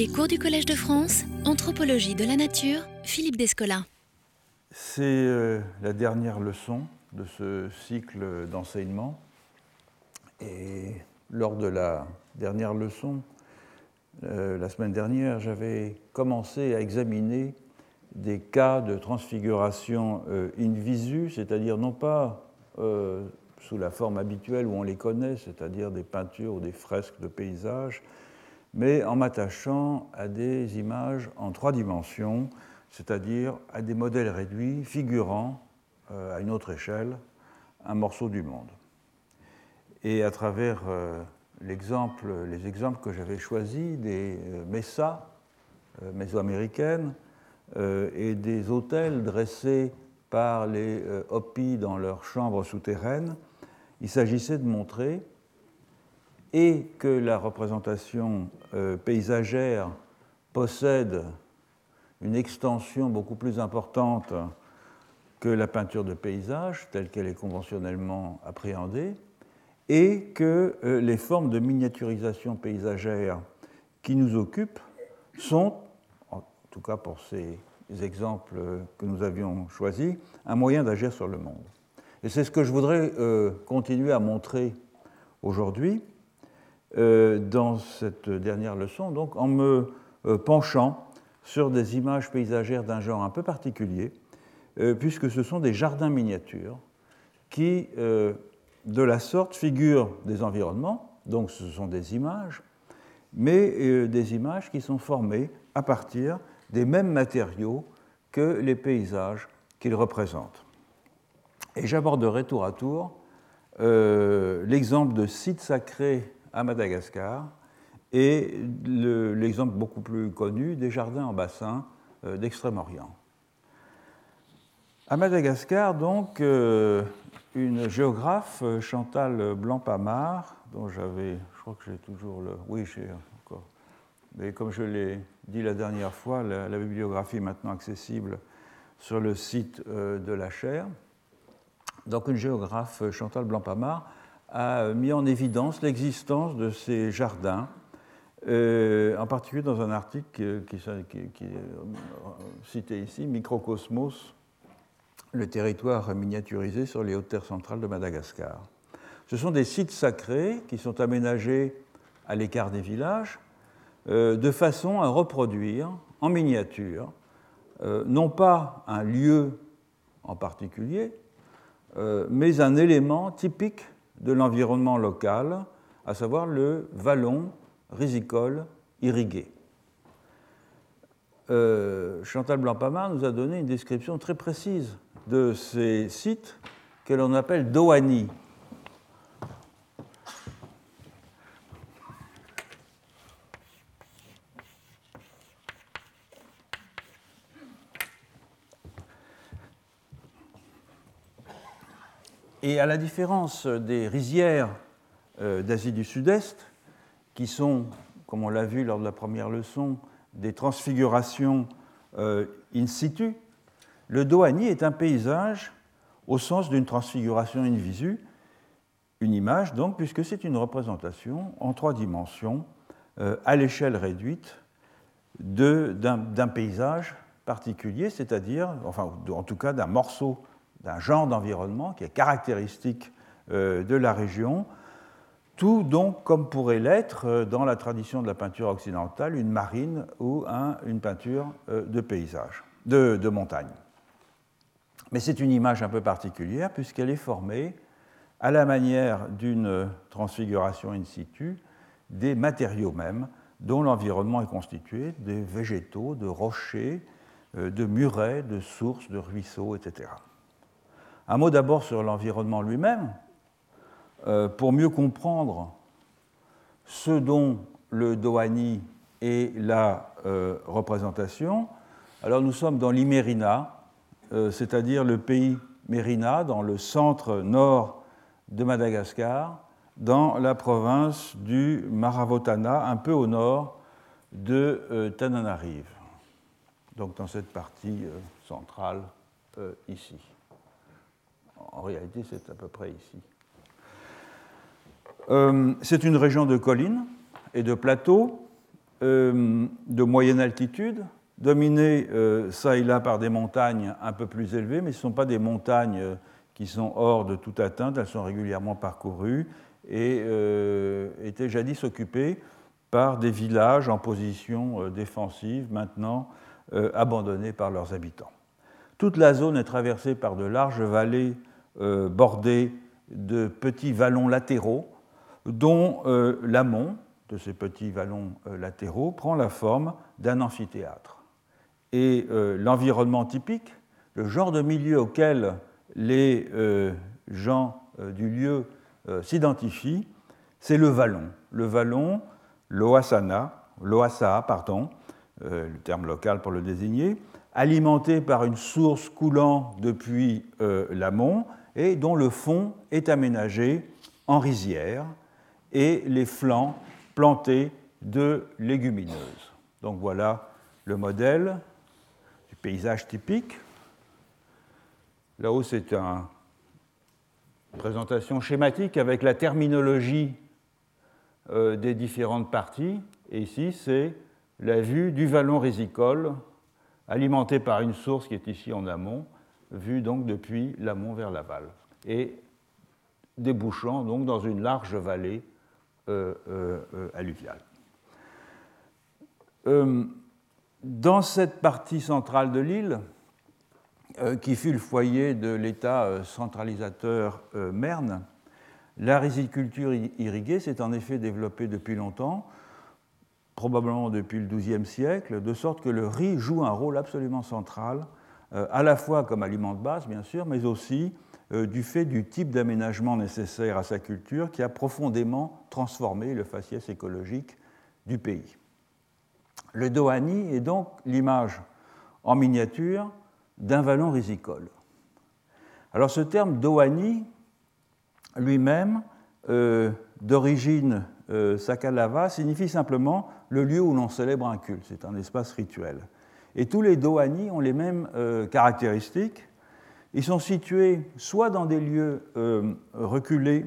Les cours du Collège de France, Anthropologie de la Nature, Philippe Descola. C'est euh, la dernière leçon de ce cycle d'enseignement. Et lors de la dernière leçon, euh, la semaine dernière, j'avais commencé à examiner des cas de transfiguration euh, in visu, c'est-à-dire non pas sous la forme habituelle où on les connaît, c'est-à-dire des peintures ou des fresques de paysages, mais en m'attachant à des images en trois dimensions, c'est-à-dire à des modèles réduits figurant euh, à une autre échelle un morceau du monde. Et à travers euh, les exemples que j'avais choisis des euh, messas mésoaméricaines et des hôtels dressés par les Hopis dans leurs chambres souterraines, il s'agissait de montrer et que la représentation euh, paysagère possède une extension beaucoup plus importante que la peinture de paysage telle qu'elle est conventionnellement appréhendée, et que euh, les formes de miniaturisation paysagère qui nous occupent sont, en tout cas pour ces exemples que nous avions choisis, un moyen d'agir sur le monde. Et c'est ce que je voudrais euh, continuer à montrer aujourd'hui euh, dans cette dernière leçon, donc en me euh, penchant sur des images paysagères d'un genre un peu particulier, puisque ce sont des jardins miniatures qui, de la sorte, figurent des environnements, donc ce sont des images, mais des images qui sont formées à partir des mêmes matériaux que les paysages qu'ils représentent. Et j'aborderai tour à tour euh, l'exemple de sites sacrés à Madagascar et l'exemple beaucoup plus connu des jardins en bassin euh, d'Extrême-Orient. À Madagascar, donc, euh, une géographe, Chantal Blanc-Pamard, dont j'avais, je crois que j'ai toujours le. Oui, j'ai encore. Mais comme je l'ai dit la dernière fois, la, bibliographie est maintenant accessible sur le site de la chaire. Donc une géographe, euh, Chantal Blampamard, a mis en évidence l'existence de ces jardins, euh, en particulier dans un article qui, est euh, cité ici, Microcosmos, le territoire miniaturisé sur les hautes terres centrales de Madagascar. Ce sont des sites sacrés qui sont aménagés à l'écart des villages, de façon à reproduire en miniature, non pas un lieu en particulier, euh, mais un élément typique de l'environnement local, à savoir le vallon risicole irrigué. Euh, Chantal Blanc-Pamard nous a donné une description très précise de ces sites que l'on appelle doani, Et à la différence des rizières euh, d'Asie du Sud-Est, qui sont, comme on l'a vu lors de la première leçon, des transfigurations euh, in situ, le Dohani est un paysage au sens d'une transfiguration in visu, une image donc, puisque c'est une représentation en trois dimensions, euh, à l'échelle réduite, d'un paysage particulier, c'est-à-dire, enfin, en tout cas d'un morceau d'un genre d'environnement qui est caractéristique euh, de la région, tout donc comme pourrait l'être euh, dans la tradition de la peinture occidentale, une marine ou une peinture euh, de paysage, de, de montagne. Mais c'est une image un peu particulière puisqu'elle est formée à la manière d'une transfiguration in situ des matériaux mêmes dont l'environnement est constitué, des végétaux, de rochers, de murets, de sources, de ruisseaux, etc. Un mot d'abord sur l'environnement lui-même, euh, pour mieux comprendre ce dont le Dohani est la euh, représentation. Alors nous sommes dans l'Imérina, euh, c'est-à-dire le pays Mérina, dans le centre nord de Madagascar, dans la province du Maravotana, un peu au nord de Tananarive, donc dans cette partie centrale ici. En réalité, c'est à peu près ici. Euh, c'est une région de collines et de plateaux de moyenne altitude, dominées ça et là par des montagnes un peu plus élevées, mais ce ne sont pas des montagnes qui sont hors de toute atteinte, elles sont régulièrement parcourues et étaient jadis occupées par des villages en position défensive, maintenant abandonnés par leurs habitants. Toute la zone est traversée par de larges vallées bordées de petits vallons latéraux, dont euh, l'amont de ces petits vallons euh, latéraux prend la forme d'un amphithéâtre. Et euh, l'environnement typique, le genre de milieu auquel les gens du lieu s'identifient, c'est le vallon. Le vallon, l'oasana, l'oasa, pardon, le terme local pour le désigner, alimenté par une source coulant depuis l'amont et dont le fond est aménagé en rizière et les flancs plantés de légumineuses. Donc voilà le modèle du paysage typique. Là-haut, c'est une présentation schématique avec la terminologie euh, des différentes parties. Et ici, c'est la vue du vallon résicole alimenté par une source qui est ici en amont vue donc depuis l'amont vers l'aval, et débouchant donc dans une large vallée euh, euh, euh, alluviale. dans cette partie centrale de l'île, qui fut le foyer de l'État centralisateur Merne, la riziculture irriguée s'est en effet développée depuis longtemps, probablement depuis le XIIe siècle, de sorte que le riz joue un rôle absolument central à la fois comme aliment de base, bien sûr, mais aussi euh, du fait du type d'aménagement nécessaire à sa culture qui a profondément transformé le faciès écologique du pays. Le Dohani est donc l'image en miniature d'un vallon risicole. Alors ce terme Dohani, lui-même, euh, d'origine Sakalava, signifie simplement le lieu où l'on célèbre un culte, c'est un espace rituel. Et tous les dohani ont les mêmes euh, caractéristiques. Ils sont situés soit dans des lieux euh, reculés,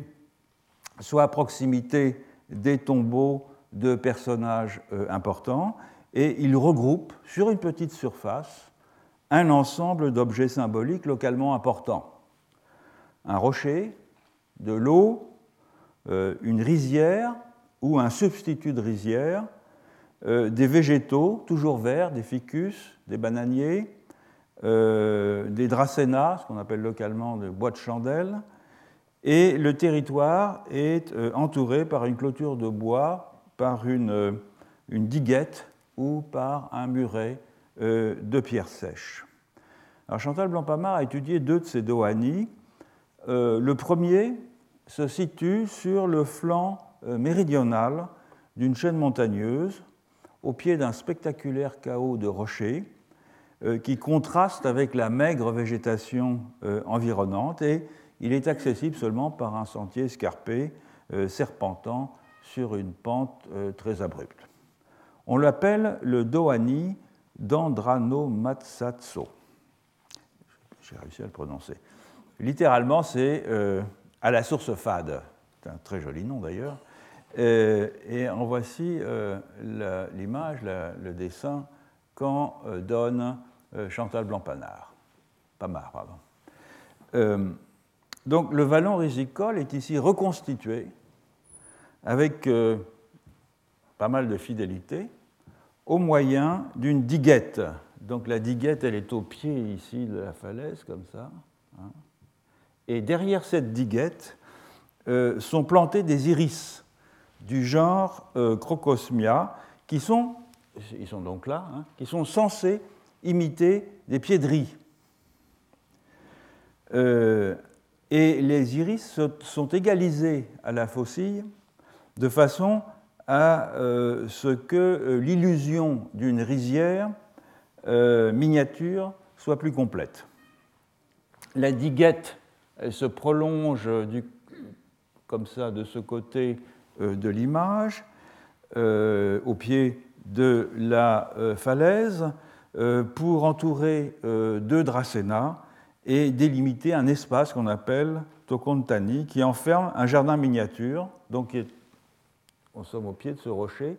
soit à proximité des tombeaux de personnages euh, importants, et ils regroupent sur une petite surface un ensemble d'objets symboliques localement importants. Un rocher, de l'eau, une rizière ou un substitut de rizière, euh, des végétaux, toujours verts, des ficus, des bananiers, euh, des dracaenas, ce qu'on appelle localement des bois de chandelle, et le territoire est euh, entouré par une clôture de bois, par une, diguette ou par un muret de pierres sèches. Chantal Blancpamard a étudié deux de ces dohani. le premier se situe sur le flanc méridional d'une chaîne montagneuse au pied d'un spectaculaire chaos de rochers euh, qui contraste avec la maigre végétation euh, environnante et il est accessible seulement par un sentier escarpé euh, serpentant sur une pente très abrupte. On l'appelle le Dohani d'Andrano Matsatso. J'ai réussi à le prononcer. Littéralement, c'est à la source fade. C'est un très joli nom d'ailleurs. Euh, et en voici euh, l'image, le dessin qu'en euh, donne Chantal Blanc-Panard. Pamard, pardon. donc le vallon risicole est ici reconstitué avec pas mal de fidélité au moyen d'une diguette. Donc la diguette, elle est au pied ici de la falaise, comme ça. Hein. Et derrière cette diguette sont plantés des iris du genre euh, Crocosmia, qui sont, donc là, hein, qui sont censés imiter des pieds de riz. Euh, et les iris sont égalisés à la faucille de façon à euh, ce que l'illusion d'une rizière miniature soit plus complète. La diguette se prolonge du, comme ça de ce côté de l'image, euh, au pied de la euh, falaise, pour entourer deux dracaenas et délimiter un espace qu'on appelle Tokontani, qui enferme un jardin miniature, donc on sommes au pied de ce rocher,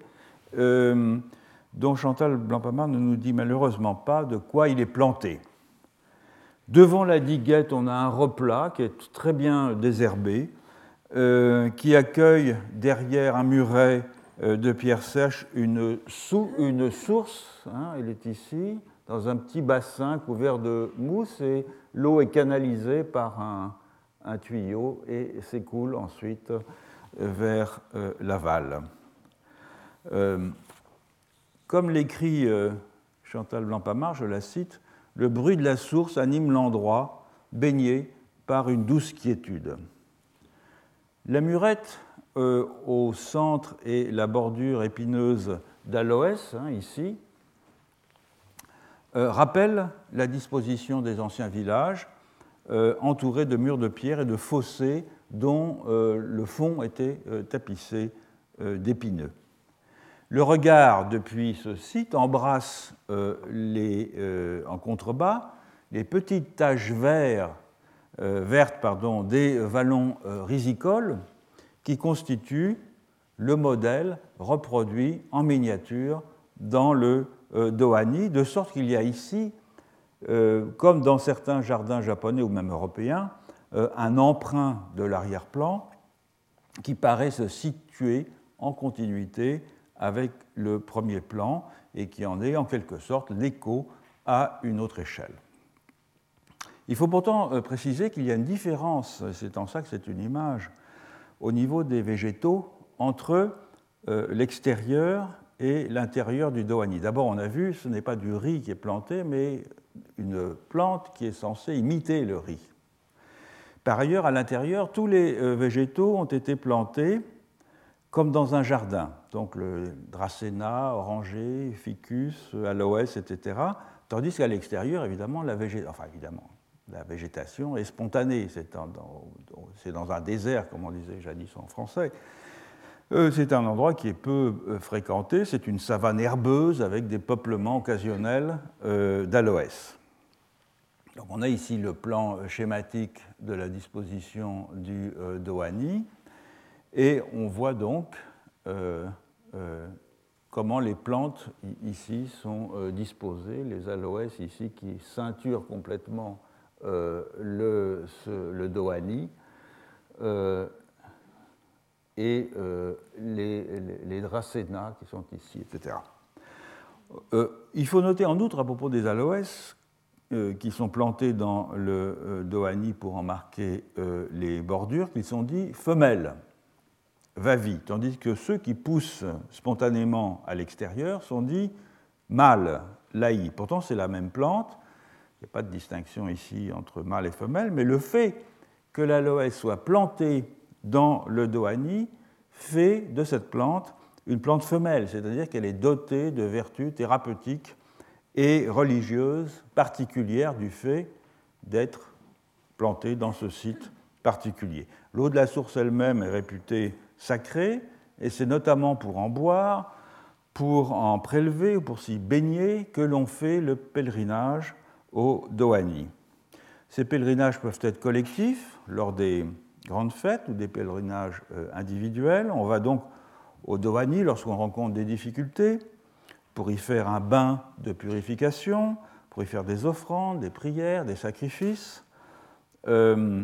dont Chantal Blancpamard ne nous dit malheureusement pas de quoi il est planté. Devant la diguette, on a un replat qui est très bien désherbé, euh, qui accueille derrière un muret euh, de pierre sèche une, source. Hein, elle est ici, dans un petit bassin couvert de mousse, et l'eau est canalisée par un, tuyau et s'écoule ensuite euh, vers l'aval. comme l'écrit Chantal Blancpamard, je la cite, le bruit de la source anime l'endroit, baigné par une douce quiétude. La murette euh, au centre et la bordure épineuse d'aloès, hein, ici, euh, rappellent la disposition des anciens villages, euh, entourés de murs de pierre et de fossés dont le fond était tapissé d'épineux. Le regard depuis ce site embrasse euh, euh, en contrebas les petites taches vertes, euh, pardon, des vallons risicoles qui constituent le modèle reproduit en miniature dans le Dohani, de sorte qu'il y a ici, comme dans certains jardins japonais ou même européens, un emprunt de l'arrière-plan qui paraît se situer en continuité avec le premier plan et qui en est en quelque sorte l'écho à une autre échelle. Il faut pourtant euh, préciser qu'il y a une différence, c'est en ça que c'est une image, au niveau des végétaux entre euh, l'extérieur et l'intérieur du Dohani. D'abord, on a vu, ce n'est pas du riz qui est planté, mais une plante qui est censée imiter le riz. Par ailleurs, à l'intérieur, tous les euh, végétaux ont été plantés comme dans un jardin, donc le dracéna, oranger, ficus, aloès, etc. Tandis qu'à l'extérieur, évidemment, la, enfin, évidemment, la végétation est spontanée. C'est dans, un désert, comme on disait jadis en français. Euh, c'est un endroit qui est peu euh, fréquenté. C'est une savane herbeuse avec des peuplements occasionnels euh, d'aloès. Donc on a ici le plan schématique de la disposition du Dohani. Et on voit donc comment les plantes ici sont disposées, les aloès ici qui ceinturent complètement le, le, dohani et les, les, dracénas qui sont ici, etc. il faut noter en outre à propos des aloès qui sont plantés dans le dohani pour en marquer les bordures qu'ils sont dits femelles vavi, tandis que ceux qui poussent spontanément à l'extérieur sont dits mâles, laï. Pourtant, c'est la même plante, n'y a pas de distinction ici entre mâle et femelle, mais le fait que l'aloès soit planté dans le dohani fait de cette plante une plante femelle, c'est-à-dire qu'elle est dotée de vertus thérapeutiques et religieuses particulières du fait d'être plantée dans ce site particulier. L'eau de la source elle-même est réputée sacré, et c'est notamment pour en boire, pour en prélever ou pour s'y baigner que l'on fait le pèlerinage au Dohani. Ces pèlerinages peuvent être collectifs lors des grandes fêtes ou des pèlerinages euh, individuels. On va donc au Dohani lorsqu'on rencontre des difficultés pour y faire un bain de purification, pour y faire des offrandes, des prières, des sacrifices. Euh,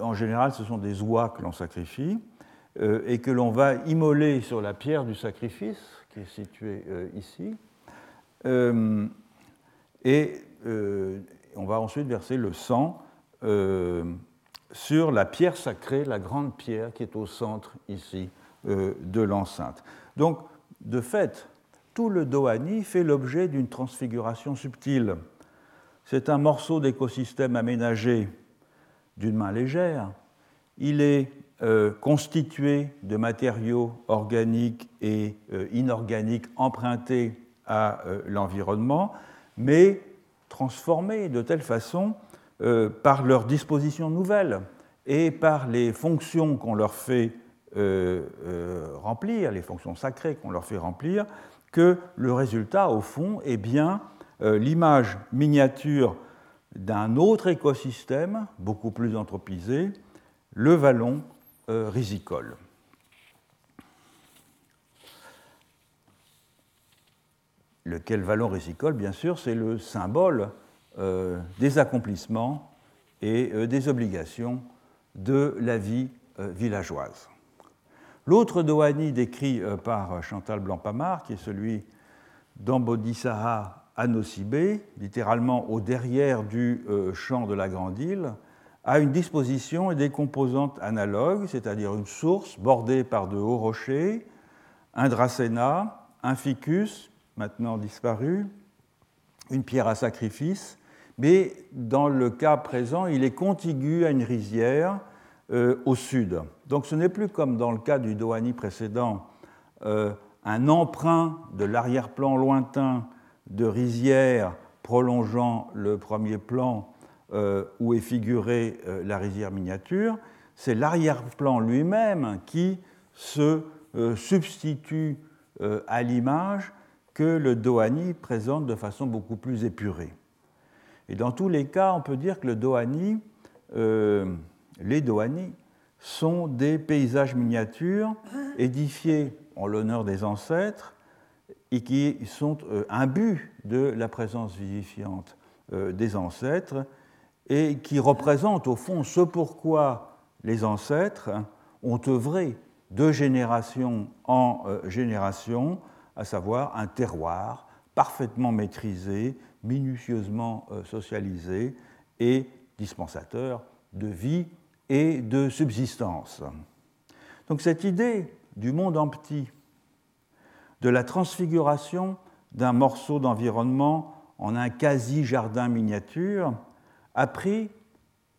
en général, ce sont des oies que l'on sacrifie. Euh, et que l'on va immoler sur la pierre du sacrifice, qui est située ici, euh, et on va ensuite verser le sang sur la pierre sacrée, la grande pierre qui est au centre ici de l'enceinte. Donc, de fait, tout le Dohani fait l'objet d'une transfiguration subtile. C'est un morceau d'écosystème aménagé d'une main légère. Il est euh, constitué de matériaux organiques et euh, inorganiques empruntés à euh, l'environnement, mais transformés de telle façon par leur disposition nouvelle et par les fonctions qu'on leur fait remplir, les fonctions sacrées qu'on leur fait remplir, que le résultat, au fond, est bien l'image miniature d'un autre écosystème, beaucoup plus anthropisé, le vallon euh, risicole. Lequel vallon récicole, bien sûr, c'est le symbole des accomplissements et des obligations de la vie villageoise. L'autre Dohani décrit par Chantal Blanc-Pamard, qui est celui d'Ambodissaha à Nocibé, littéralement au derrière du champ de la Grande Île, a une disposition et des composantes analogues, c'est-à-dire une source bordée par de hauts rochers, un dracéna, un ficus, maintenant disparu, une pierre à sacrifice, mais dans le cas présent, il est contigu à une rizière euh, au sud. Donc ce n'est plus comme dans le cas du Dohani précédent, euh, un emprunt de l'arrière-plan lointain de rizière prolongeant le premier plan euh, où est figurée la rizière miniature, c'est l'arrière-plan lui-même qui se substitue à l'image que le Dohani présente de façon beaucoup plus épurée. Et dans tous les cas, on peut dire que le Dohani, les Dohani sont des paysages miniatures édifiés en l'honneur des ancêtres et qui sont un but de la présence vivifiante des ancêtres et qui représente au fond ce pourquoi les ancêtres ont œuvré de génération en euh, génération, à savoir un terroir parfaitement maîtrisé, minutieusement euh, socialisé et dispensateur de vie et de subsistance. Donc cette idée du monde en petit, de la transfiguration d'un morceau d'environnement en un quasi-jardin miniature, a pris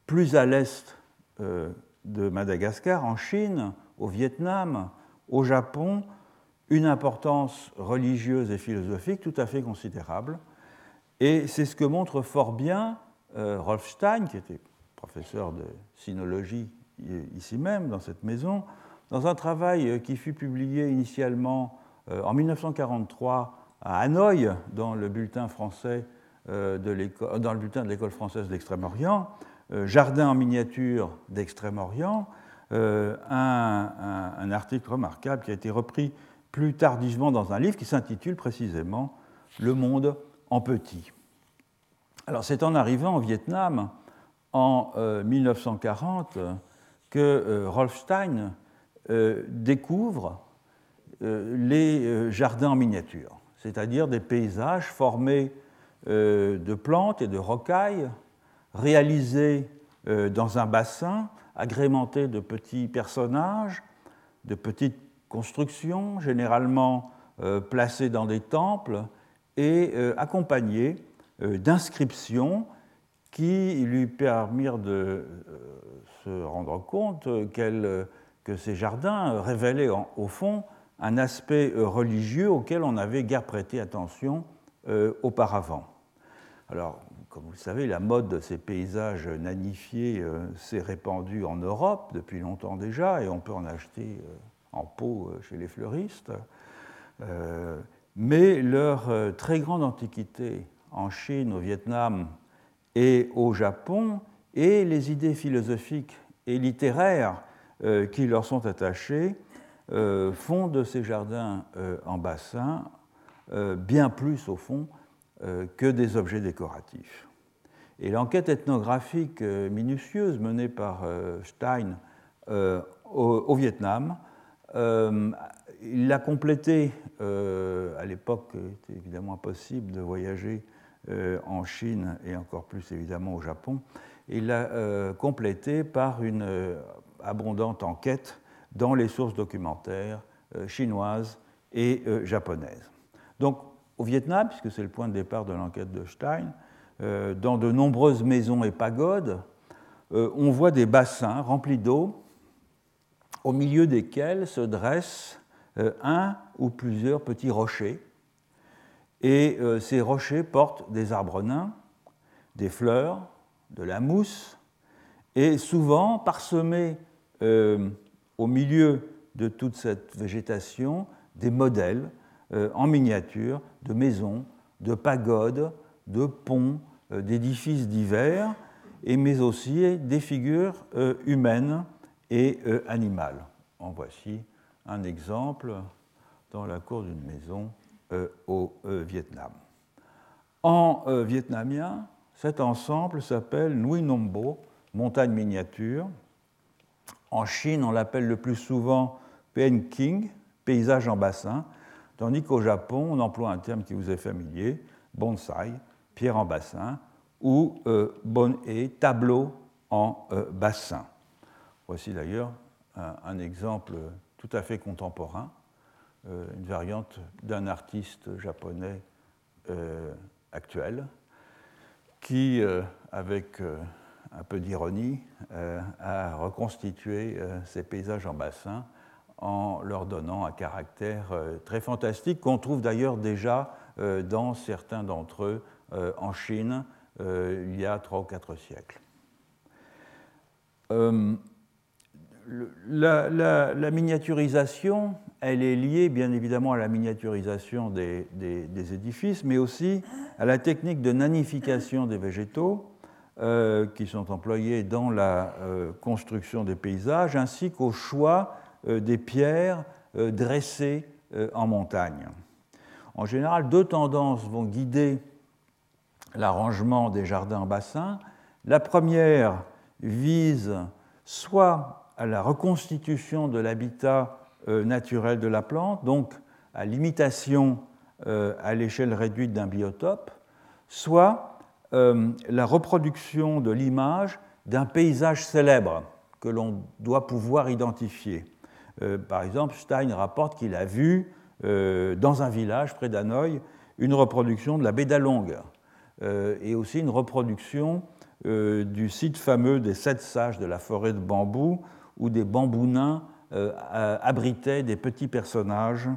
plus à l'est euh, de Madagascar, en Chine, au Vietnam, au Japon, une importance religieuse et philosophique tout à fait considérable. Et c'est ce que montre fort bien euh, Rolf Stein, qui était professeur de sinologie ici même, dans cette maison, dans un travail qui fut publié initialement euh, en 1943 à Hanoï, dans le bulletin français euh, dans le bulletin de l'école française d'Extrême-Orient, euh, Jardin en miniature d'Extrême-Orient, euh, un, article remarquable qui a été repris plus tardivement dans un livre qui s'intitule précisément Le monde en petit. Alors c'est en arrivant au Vietnam en 1940 que Rolf Stein découvre les jardins en miniature, c'est-à-dire des paysages formés euh, de plantes et de rocailles réalisées euh, dans un bassin agrémenté de petits personnages, de petites constructions, généralement euh, placées dans des temples et accompagnées d'inscriptions qui lui permirent de se rendre compte que ces jardins révélaient au fond un aspect religieux auquel on n'avait guère prêté attention auparavant. Alors, comme vous le savez, la mode de ces paysages nanifiés euh, s'est répandue en Europe depuis longtemps déjà, et on peut en acheter euh, en pot euh, chez les fleuristes. mais leur très grande antiquité en Chine, au Vietnam et au Japon, et les idées philosophiques et littéraires qui leur sont attachées, font de ces jardins en bassin bien plus, au fond, euh, que des objets décoratifs. Et l'enquête ethnographique euh, minutieuse menée par euh, Stein au, Vietnam, il l'a complétée, à l'époque il était évidemment impossible de voyager en Chine et encore plus évidemment au Japon, il l'a complétée par une abondante enquête dans les sources documentaires chinoises et japonaises. Donc au Vietnam, puisque c'est le point de départ de l'enquête de Stein, euh, dans de nombreuses maisons et pagodes, euh, on voit des bassins remplis d'eau, au milieu desquels se dressent euh, un ou plusieurs petits rochers. Et ces rochers portent des arbres nains, des fleurs, de la mousse, et souvent parsemés au milieu de toute cette végétation des modèles euh, en miniature de maisons, de pagodes, de ponts, euh, d'édifices divers, et, mais aussi des figures euh, humaines et animales. En voici un exemple dans la cour d'une maison au Vietnam. En vietnamien, cet ensemble s'appelle Nui Nombo, montagne miniature. En Chine, on l'appelle le plus souvent Pen King, paysage en bassin, tandis qu'au Japon, on emploie un terme qui vous est familier, bonsai, pierre en bassin, ou euh, bon-e, tableau en euh, bassin. Voici d'ailleurs un, exemple tout à fait contemporain, euh, une variante d'un artiste japonais actuel, qui, avec un peu d'ironie, a reconstitué ces paysages en bassin en leur donnant un caractère très fantastique qu'on trouve d'ailleurs déjà dans certains d'entre eux en Chine, euh, il y a trois ou quatre siècles. Euh, la, miniaturisation, elle est liée bien évidemment à la miniaturisation des, édifices, mais aussi à la technique de nanification des végétaux euh, qui sont employés dans la construction des paysages, ainsi qu'au choix des pierres dressées en montagne. En général, deux tendances vont guider l'arrangement des jardins en bassin. La première vise soit à la reconstitution de l'habitat euh, naturel de la plante, donc à l'imitation euh, à l'échelle réduite d'un biotope, soit euh, la reproduction de l'image d'un paysage célèbre que l'on doit pouvoir identifier. Par exemple, Stein rapporte qu'il a vu dans un village près d'Hanoï une reproduction de la baie d'Along, euh, et aussi une reproduction du site fameux des sept sages de la forêt de bambou, où des bambous nains euh, abritaient des petits personnages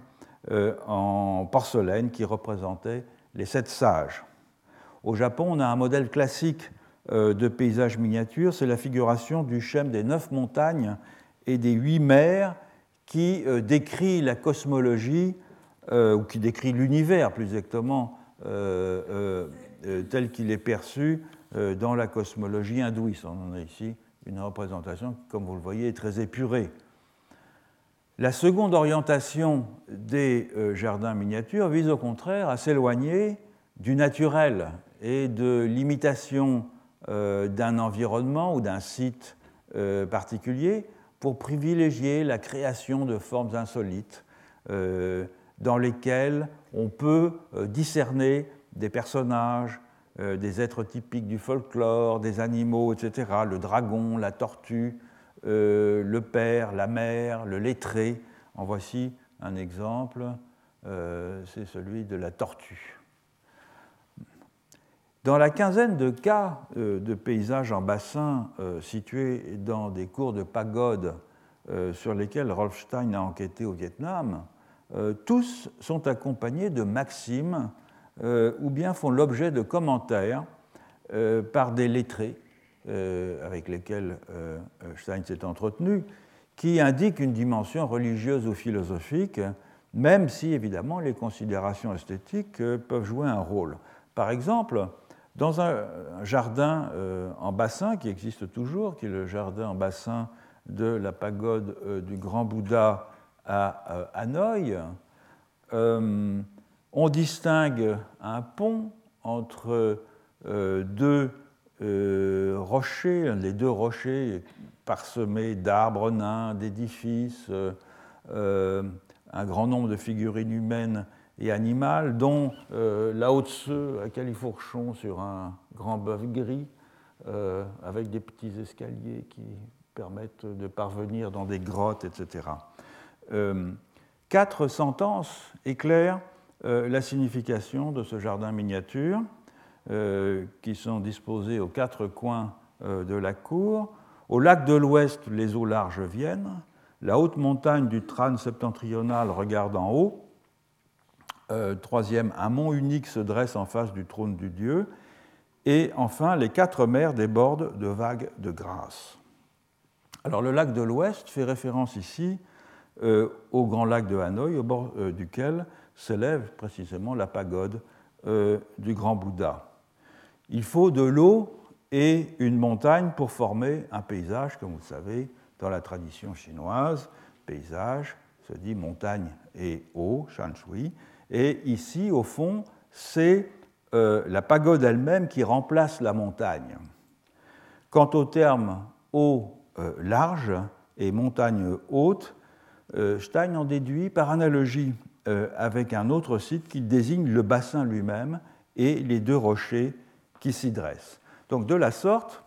en porcelaine qui représentaient les sept sages. Au Japon, on a un modèle classique de paysage miniature, c'est la figuration du schème des neuf montagnes et des huit mers qui décrit la cosmologie, ou qui décrit l'univers plus exactement, euh, tel qu'il est perçu euh, dans la cosmologie hindouiste. On a ici une représentation qui, comme vous le voyez, est très épurée. La seconde orientation des euh, jardins miniatures vise au contraire à s'éloigner du naturel et de l'imitation d'un environnement ou d'un site particulier pour privilégier la création de formes insolites dans lesquelles on peut discerner des personnages, euh, des êtres typiques du folklore, des animaux, etc. Le dragon, la tortue, euh, le père, la mère, le lettré. En voici un exemple, euh, c'est celui de la tortue. Dans la quinzaine de cas de paysages en bassin situés dans des cours de pagode sur lesquels Rolf Stein a enquêté au Vietnam, tous sont accompagnés de maximes ou bien font l'objet de commentaires euh, par des lettrés euh, avec lesquels Stein s'est entretenu, qui indiquent une dimension religieuse ou philosophique, même si évidemment les considérations esthétiques peuvent jouer un rôle. Par exemple, dans un jardin en bassin qui existe toujours, qui est le jardin en bassin de la pagode du Grand Bouddha à Hanoï, on distingue un pont entre euh, deux euh, rochers, les deux rochers parsemés d'arbres nains, d'édifices, euh, un grand nombre de figurines humaines et animales, dont la haute à califourchon sur un grand bœuf gris, avec des petits escaliers qui permettent de parvenir dans des grottes, etc. quatre sentences éclairent la signification de ce jardin miniature, euh, qui sont disposés aux quatre coins euh, de la cour. Au lac de l'ouest, les eaux larges viennent. La haute montagne du Tran septentrional regarde en haut. troisième, un mont unique se dresse en face du trône du Dieu. Et enfin, les quatre mers débordent de vagues de grâce. Alors le lac de l'Ouest fait référence ici au grand lac de Hanoï, au bord duquel s'élève précisément la pagode euh, du grand Bouddha. Il faut de l'eau et une montagne pour former un paysage, comme vous le savez, dans la tradition chinoise. Paysage se dit montagne et eau, shan shui, Et ici, au fond, c'est euh, la pagode elle-même qui remplace la montagne. Quant au terme eau euh, large et montagne haute, euh, Stein en déduit par analogie avec un autre site qui désigne le bassin lui-même et les deux rochers qui s'y dressent. Donc de la sorte,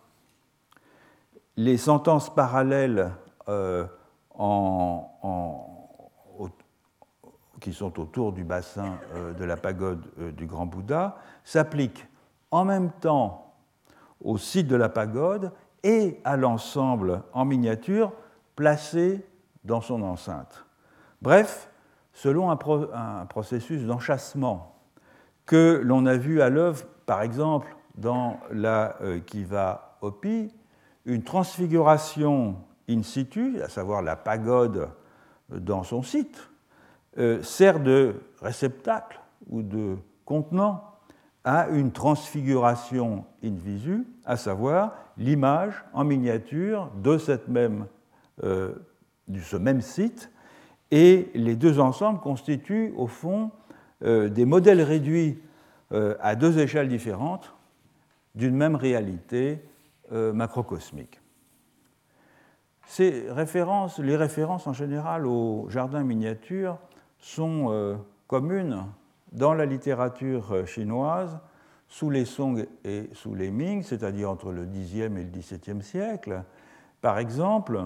les sentences parallèles qui sont autour du bassin de la pagode du Grand Bouddha s'appliquent en même temps au site de la pagode et à l'ensemble en miniature placé dans son enceinte. Bref, selon un, processus d'enchâssement que l'on a vu à l'œuvre, par exemple, dans la euh, Kiva Opi, une transfiguration in situ, à savoir la pagode dans son site, euh, sert de réceptacle ou de contenant à une transfiguration in visu, à savoir l'image en miniature de, euh, de ce même site, et les deux ensembles constituent au fond euh, des modèles réduits euh, à deux échelles différentes d'une même réalité macrocosmique. Ces références, les références en général au jardin miniature sont communes dans la littérature chinoise sous les Song et sous les Ming, c'est-à-dire entre le Xe et le XVIIe siècle. Par exemple,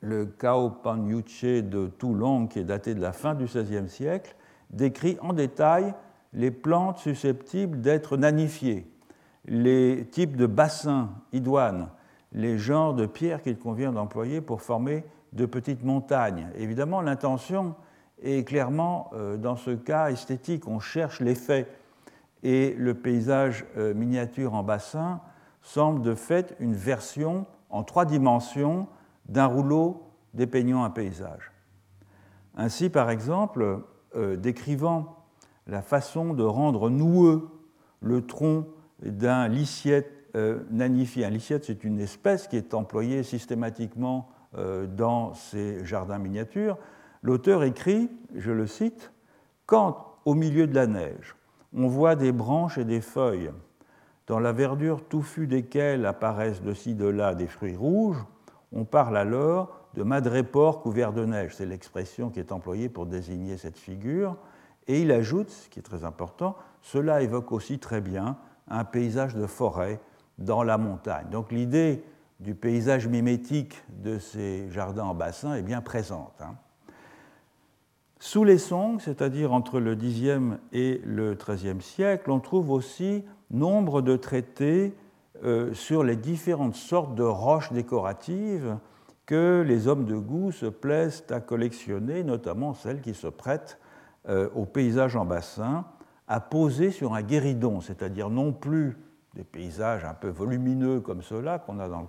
le Cao Pan Yuche de Toulon, qui est daté de la fin du XVIe siècle, décrit en détail les plantes susceptibles d'être nanifiées, les types de bassins idoines, les genres de pierres qu'il convient d'employer pour former de petites montagnes. Évidemment, l'intention est clairement, euh, dans ce cas esthétique, on cherche l'effet et le paysage euh, miniature en bassin semble de fait une version en trois dimensions d'un rouleau dépeignant un paysage. Ainsi, par exemple, euh, décrivant la façon de rendre noueux le tronc d'un lyciette euh, nanifié. Un lyciette, c'est une espèce qui est employée systématiquement dans ces jardins miniatures. L'auteur écrit, je le cite, Quand, au milieu de la neige, on voit des branches et des feuilles, dans la verdure touffue desquelles apparaissent de ci de là des fruits rouges, on parle alors de madrépore couvert de neige. C'est l'expression qui est employée pour désigner cette figure. Et il ajoute, ce qui est très important, cela évoque aussi très bien un paysage de forêt dans la montagne. Donc l'idée du paysage mimétique de ces jardins en bassin est bien présente. Hein. Sous les Song, c'est-à-dire entre le Xe et le XIIIe siècle, on trouve aussi nombre de traités sur les différentes sortes de roches décoratives que les hommes de goût se plaisent à collectionner, notamment celles qui se prêtent euh, au paysage en bassin, à poser sur un guéridon, c'est-à-dire non plus des paysages un peu volumineux comme ceux-là qu'on a dans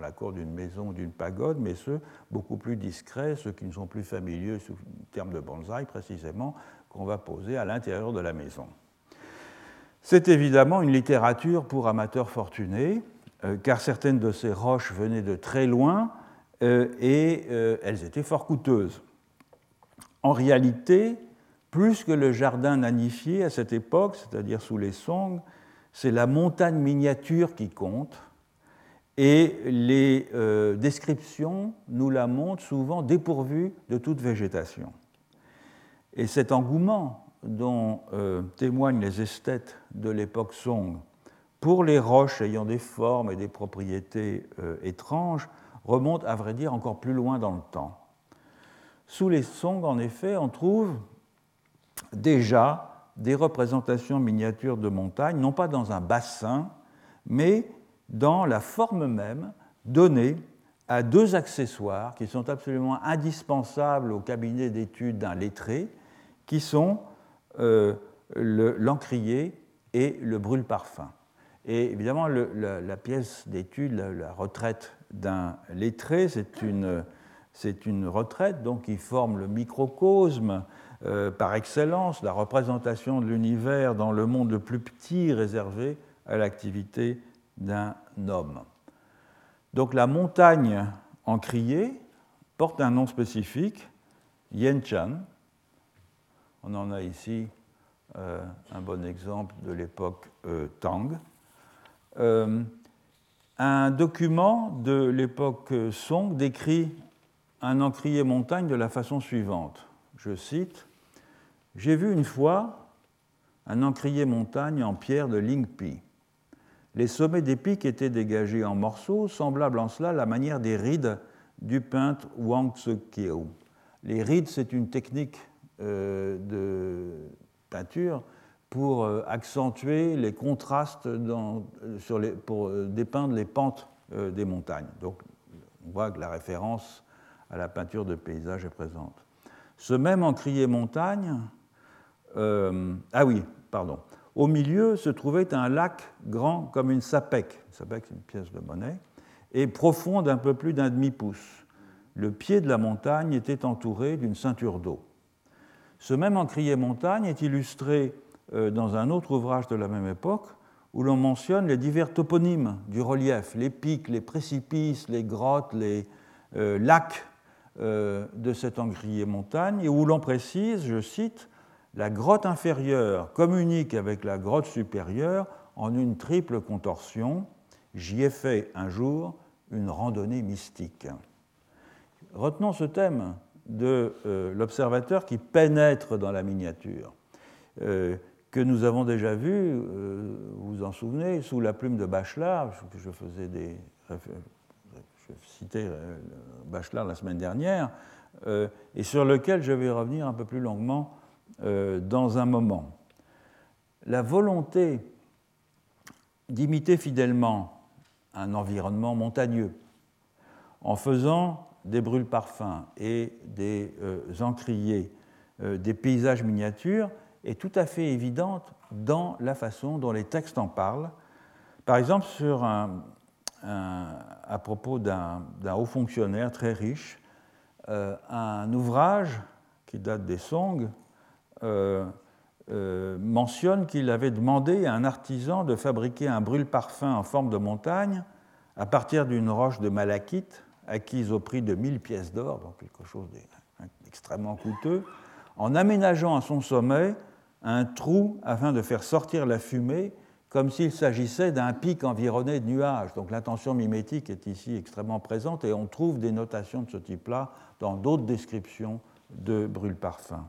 la cour d'une maison, d'une pagode, mais ceux beaucoup plus discrets, ceux qui ne sont plus familiers sous le terme de bonsaï précisément, qu'on va poser à l'intérieur de la maison. C'est évidemment une littérature pour amateurs fortunés, euh, car certaines de ces roches venaient de très loin euh, et euh, elles étaient fort coûteuses. En réalité, plus que le jardin nanifié à cette époque, c'est-à-dire sous les Song, c'est la montagne miniature qui compte, et les descriptions nous la montrent souvent dépourvue de toute végétation. Et cet engouement dont euh, témoignent les esthètes de l'époque Song pour les roches ayant des formes et des propriétés euh, étranges remonte à vrai dire encore plus loin dans le temps. Sous les Song, en effet, on trouve déjà des représentations miniatures de montagnes, non pas dans un bassin, mais dans la forme même donnée à deux accessoires qui sont absolument indispensables au cabinet d'études d'un lettré, qui sont euh, l'encrier et le brûle-parfum. Et évidemment, la, pièce d'étude, la, retraite d'un lettré, c'est une, une, retraite donc, qui forme le microcosme euh, par excellence, la représentation de l'univers dans le monde le plus petit réservé à l'activité d'un homme. Donc la montagne encriée porte un nom spécifique, Yenchan, On en a ici un bon exemple de l'époque Tang. un document de l'époque Song décrit un encrier montagne de la façon suivante. Je cite J'ai vu une fois un encrier montagne en pierre de Lingpi. Les sommets des pics étaient dégagés en morceaux, semblables en cela à la manière des rides du peintre Wang Tzu-kieu. Les rides, c'est une technique euh, de peinture pour euh, accentuer les contrastes dans, sur les, pour euh, dépeindre les pentes des montagnes. Donc, on voit que la référence à la peinture de paysage est présente. Ce même encrier montagne, ah oui, pardon, au milieu se trouvait un lac grand comme une sapèque, une sapèque c'est une pièce de monnaie, et profond d'un peu plus d'un demi-pouce. Le pied de la montagne était entouré d'une ceinture d'eau. Ce même encrier montagne est illustré euh, dans un autre ouvrage de la même époque où l'on mentionne les divers toponymes du relief, les pics, les précipices, les grottes, les euh, lacs euh, de cet encrier montagne, et où l'on précise, je cite, la grotte inférieure communique avec la grotte supérieure en une triple contorsion. J'y ai fait un jour une randonnée mystique. Retenons ce thème de euh, l'observateur qui pénètre dans la miniature, euh, que nous avons déjà vu, euh, vous vous en souvenez, sous la plume de Bachelard, que je faisais des. Je citais Bachelard la semaine dernière, et sur lequel je vais revenir un peu plus longuement dans un moment. La volonté d'imiter fidèlement un environnement montagneux en faisant des brûles-parfums et des euh, encriers, euh, des paysages miniatures, est tout à fait évidente dans la façon dont les textes en parlent. Par exemple, sur à propos d'un haut fonctionnaire très riche, un ouvrage qui date des Song, euh, euh, mentionne qu'il avait demandé à un artisan de fabriquer un brûle-parfum en forme de montagne à partir d'une roche de malachite acquise au prix de 1000 pièces d'or, donc quelque chose d'extrêmement coûteux, en aménageant à son sommet un trou afin de faire sortir la fumée comme s'il s'agissait d'un pic environné de nuages. Donc l'intention mimétique est ici extrêmement présente et on trouve des notations de ce type-là dans d'autres descriptions de brûle-parfum.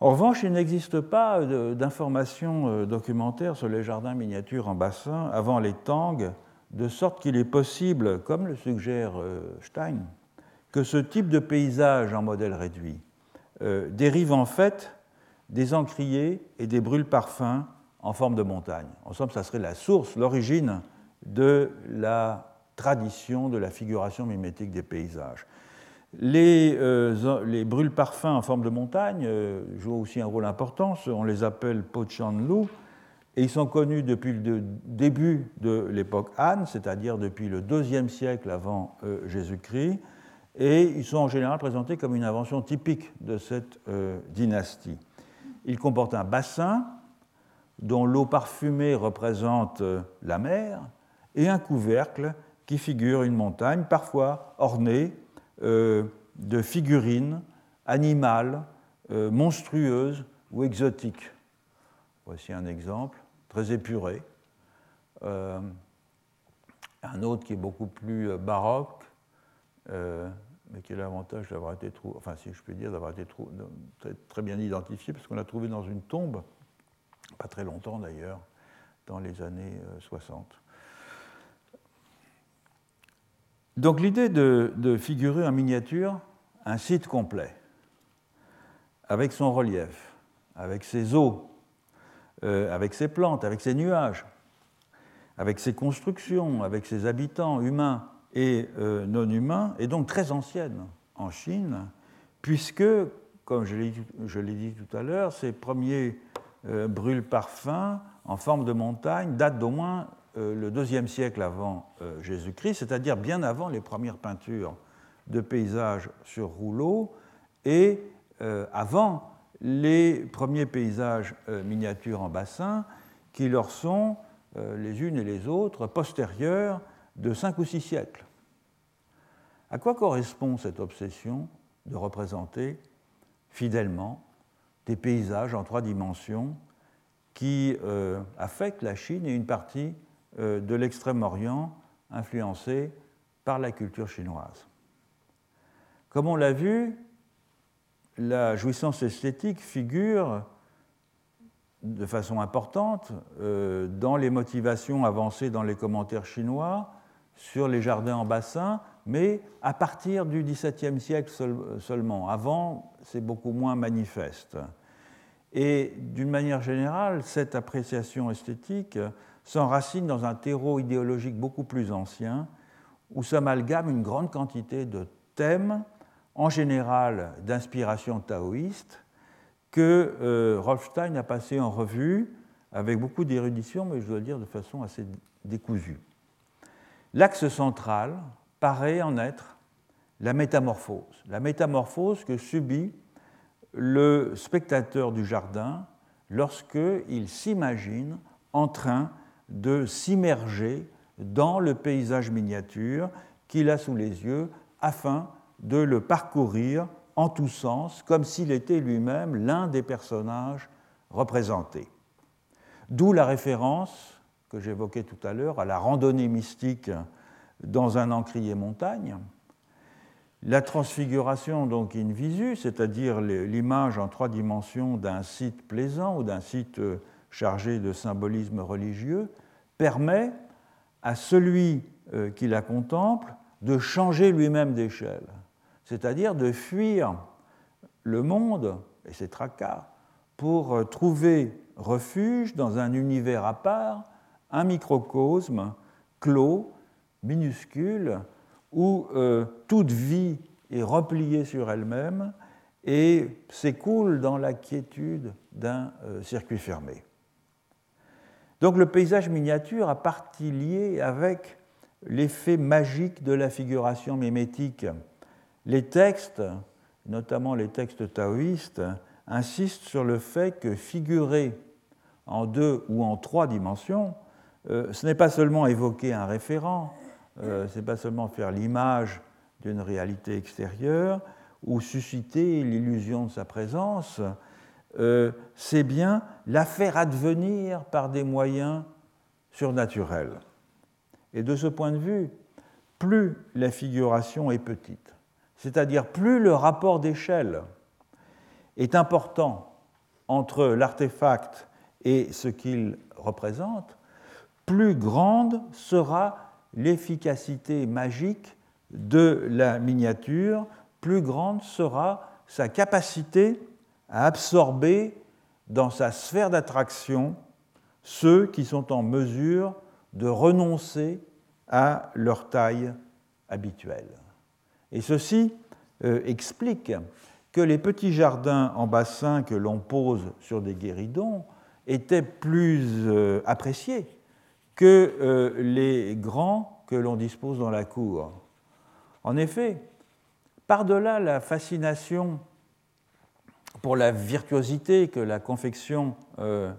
En revanche, il n'existe pas d'informations euh, documentaires sur les jardins miniatures en bassin avant les Tang, de sorte qu'il est possible, comme le suggère euh, Stein, que ce type de paysage en modèle réduit euh, dérive en fait des encriers et des brûles-parfums en forme de montagne. En somme, ça serait la source, l'origine de la tradition de la figuration mimétique des paysages. Les, euh, les brûles-parfums en forme de montagne euh, jouent aussi un rôle important. On les appelle Pochanlu et ils sont connus depuis le début de l'époque Han, c'est-à-dire depuis le deuxième siècle avant euh, Jésus-Christ, et ils sont en général présentés comme une invention typique de cette dynastie. Ils comportent un bassin dont l'eau parfumée représente la mer et un couvercle qui figure une montagne, parfois ornée euh, de figurines animales, euh, monstrueuses ou exotiques. Voici un exemple très épuré. Euh, un autre qui est beaucoup plus baroque, mais qui a l'avantage d'avoir été trouvé, enfin si je peux dire, d'avoir été très, très, bien identifié, parce qu'on l'a trouvé dans une tombe, pas très longtemps d'ailleurs, dans les années 60. Donc l'idée de, figurer en miniature un site complet, avec son relief, avec ses eaux, euh, avec ses plantes, avec ses nuages, avec ses constructions, avec ses habitants humains et euh, non humains, est donc très ancienne en Chine, puisque, comme je l'ai dit tout à l'heure, ces premiers euh, brûle-parfums en forme de montagne datent d'au moins euh, le deuxième siècle avant Jésus-Christ, c'est-à-dire bien avant les premières peintures de paysages sur rouleau et avant les premiers paysages miniatures en bassin qui leur sont les unes et les autres postérieurs de cinq ou six siècles. À quoi correspond cette obsession de représenter fidèlement des paysages en trois dimensions qui affectent la Chine et une partie de l'Extrême-Orient influencée par la culture chinoise? Comme on l'a vu, la jouissance esthétique figure de façon importante euh, dans les motivations avancées dans les commentaires chinois sur les jardins en bassin, mais à partir du XVIIe siècle seulement. Avant, c'est beaucoup moins manifeste. Et d'une manière générale, cette appréciation esthétique s'enracine dans un terreau idéologique beaucoup plus ancien, où s'amalgame une grande quantité de thèmes, en général d'inspiration taoïste, que euh, Rolfstein a passé en revue avec beaucoup d'érudition, mais je dois dire de façon assez décousue. L'axe central paraît en être la métamorphose, la métamorphose que subit le spectateur du jardin lorsqu'il s'imagine en train de s'immerger dans le paysage miniature qu'il a sous les yeux afin de le parcourir en tous sens, comme s'il était lui-même l'un des personnages représentés. D'où la référence que j'évoquais tout à l'heure à la randonnée mystique dans un encrier montagne, la transfiguration donc in visu, c'est-à-dire l'image en trois dimensions d'un site plaisant ou d'un site chargé de symbolisme religieux, permet à celui euh, qui la contemple de changer lui-même d'échelle c'est-à-dire de fuir le monde et ses tracas pour euh, trouver refuge dans un univers à part, un microcosme clos, minuscule, où euh, toute vie est repliée sur elle-même et s'écoule dans la quiétude d'un euh, circuit fermé. Donc le paysage miniature a partie liée avec l'effet magique de la figuration mimétique les textes, notamment les textes taoïstes, insistent sur le fait que figurer en deux ou en trois dimensions, euh, ce n'est pas seulement évoquer un référent, euh, ce n'est pas seulement faire l'image d'une réalité extérieure ou susciter l'illusion de sa présence, euh, c'est bien la faire advenir par des moyens surnaturels. Et de ce point de vue, plus la figuration est petite, c'est-à-dire plus le rapport d'échelle est important entre l'artefact et ce qu'il représente, plus grande sera l'efficacité magique de la miniature, plus grande sera sa capacité à absorber dans sa sphère d'attraction ceux qui sont en mesure de renoncer à leur taille habituelle. Et ceci euh, explique que les petits jardins en bassin que l'on pose sur des guéridons étaient plus euh, appréciés que euh, les grands que l'on dispose dans la cour. En effet, par-delà la fascination pour la virtuosité que la confection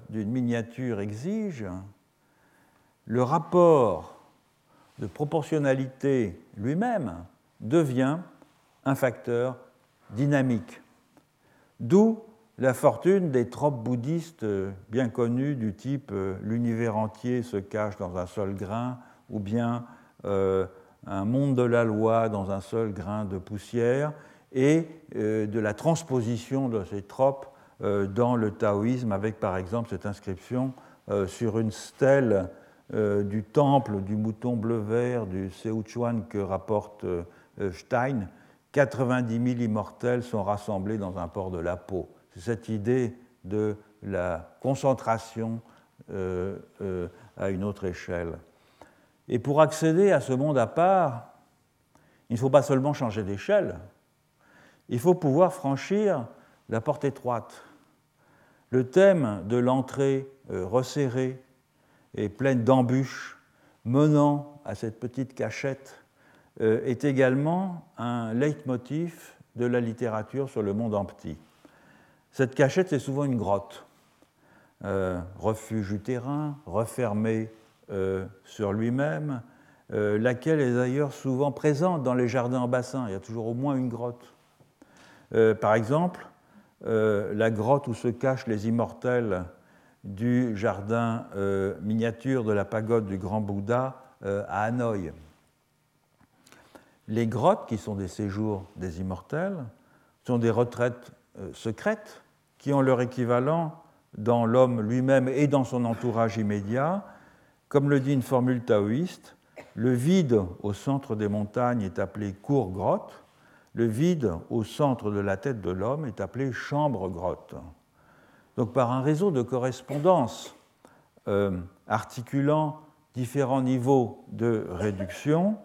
d'une miniature exige, le rapport de proportionnalité lui-même devient un facteur dynamique. D'où la fortune des tropes bouddhistes bien connues du type euh, l'univers entier se cache dans un seul grain ou bien euh, un monde de la loi dans un seul grain de poussière et euh, de la transposition de ces tropes dans le taoïsme avec par exemple cette inscription sur une stèle du temple du mouton bleu-vert du Seuchuan que rapporte euh, Stein, 90 000 immortels sont rassemblés dans un port de la peau. C'est cette idée de la concentration euh, euh, à une autre échelle. Et pour accéder à ce monde à part, il ne faut pas seulement changer d'échelle, il faut pouvoir franchir la porte étroite. Le thème de l'entrée resserrée et pleine d'embûches menant à cette petite cachette euh, est également un leitmotiv de la littérature sur le monde en petit. Cette cachette, c'est souvent une grotte, euh, refuge utérin, refermé euh, sur lui-même, laquelle est d'ailleurs souvent présente dans les jardins en bassin. Il y a toujours au moins une grotte. par exemple, la grotte où se cachent les immortels du jardin miniature de la pagode du Grand Bouddha à Hanoï. Les grottes, qui sont des séjours des immortels, sont des retraites secrètes qui ont leur équivalent dans l'homme lui-même et dans son entourage immédiat. Comme le dit une formule taoïste, le vide au centre des montagnes est appelé cour-grotte, le vide au centre de la tête de l'homme est appelé chambre-grotte. Donc par un réseau de correspondance euh, articulant différents niveaux de réduction,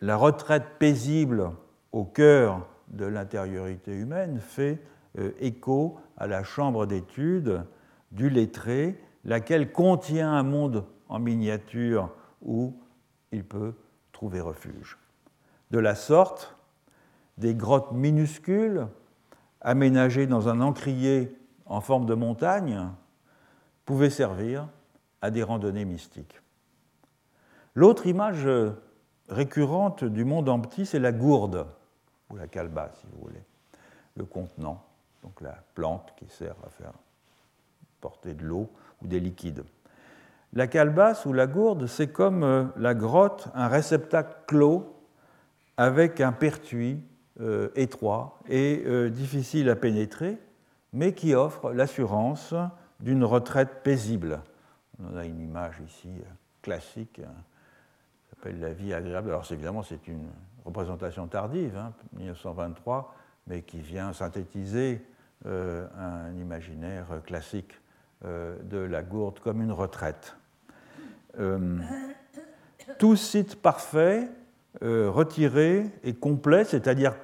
la retraite paisible au cœur de l'intériorité humaine fait euh, écho à la chambre d'études du lettré, laquelle contient un monde en miniature où il peut trouver refuge. De la sorte, des grottes minuscules, aménagées dans un encrier en forme de montagne, pouvaient servir à des randonnées mystiques. L'autre image récurrente du monde en petit, c'est la gourde, ou la calebasse, si vous voulez, le contenant donc la plante qui sert à faire porter de l'eau ou des liquides. La calebasse ou la gourde, c'est comme euh, la grotte, un réceptacle clos avec un pertuis euh, étroit et euh, difficile à pénétrer, mais qui offre l'assurance d'une retraite paisible. On a une image ici classique, hein, La vie agréable. Alors évidemment, c'est une représentation tardive, 1923, hein, mais qui vient synthétiser euh, un imaginaire classique euh, de la gourde comme une retraite. Euh, tout site parfait, retiré et complet, c'est-à-dire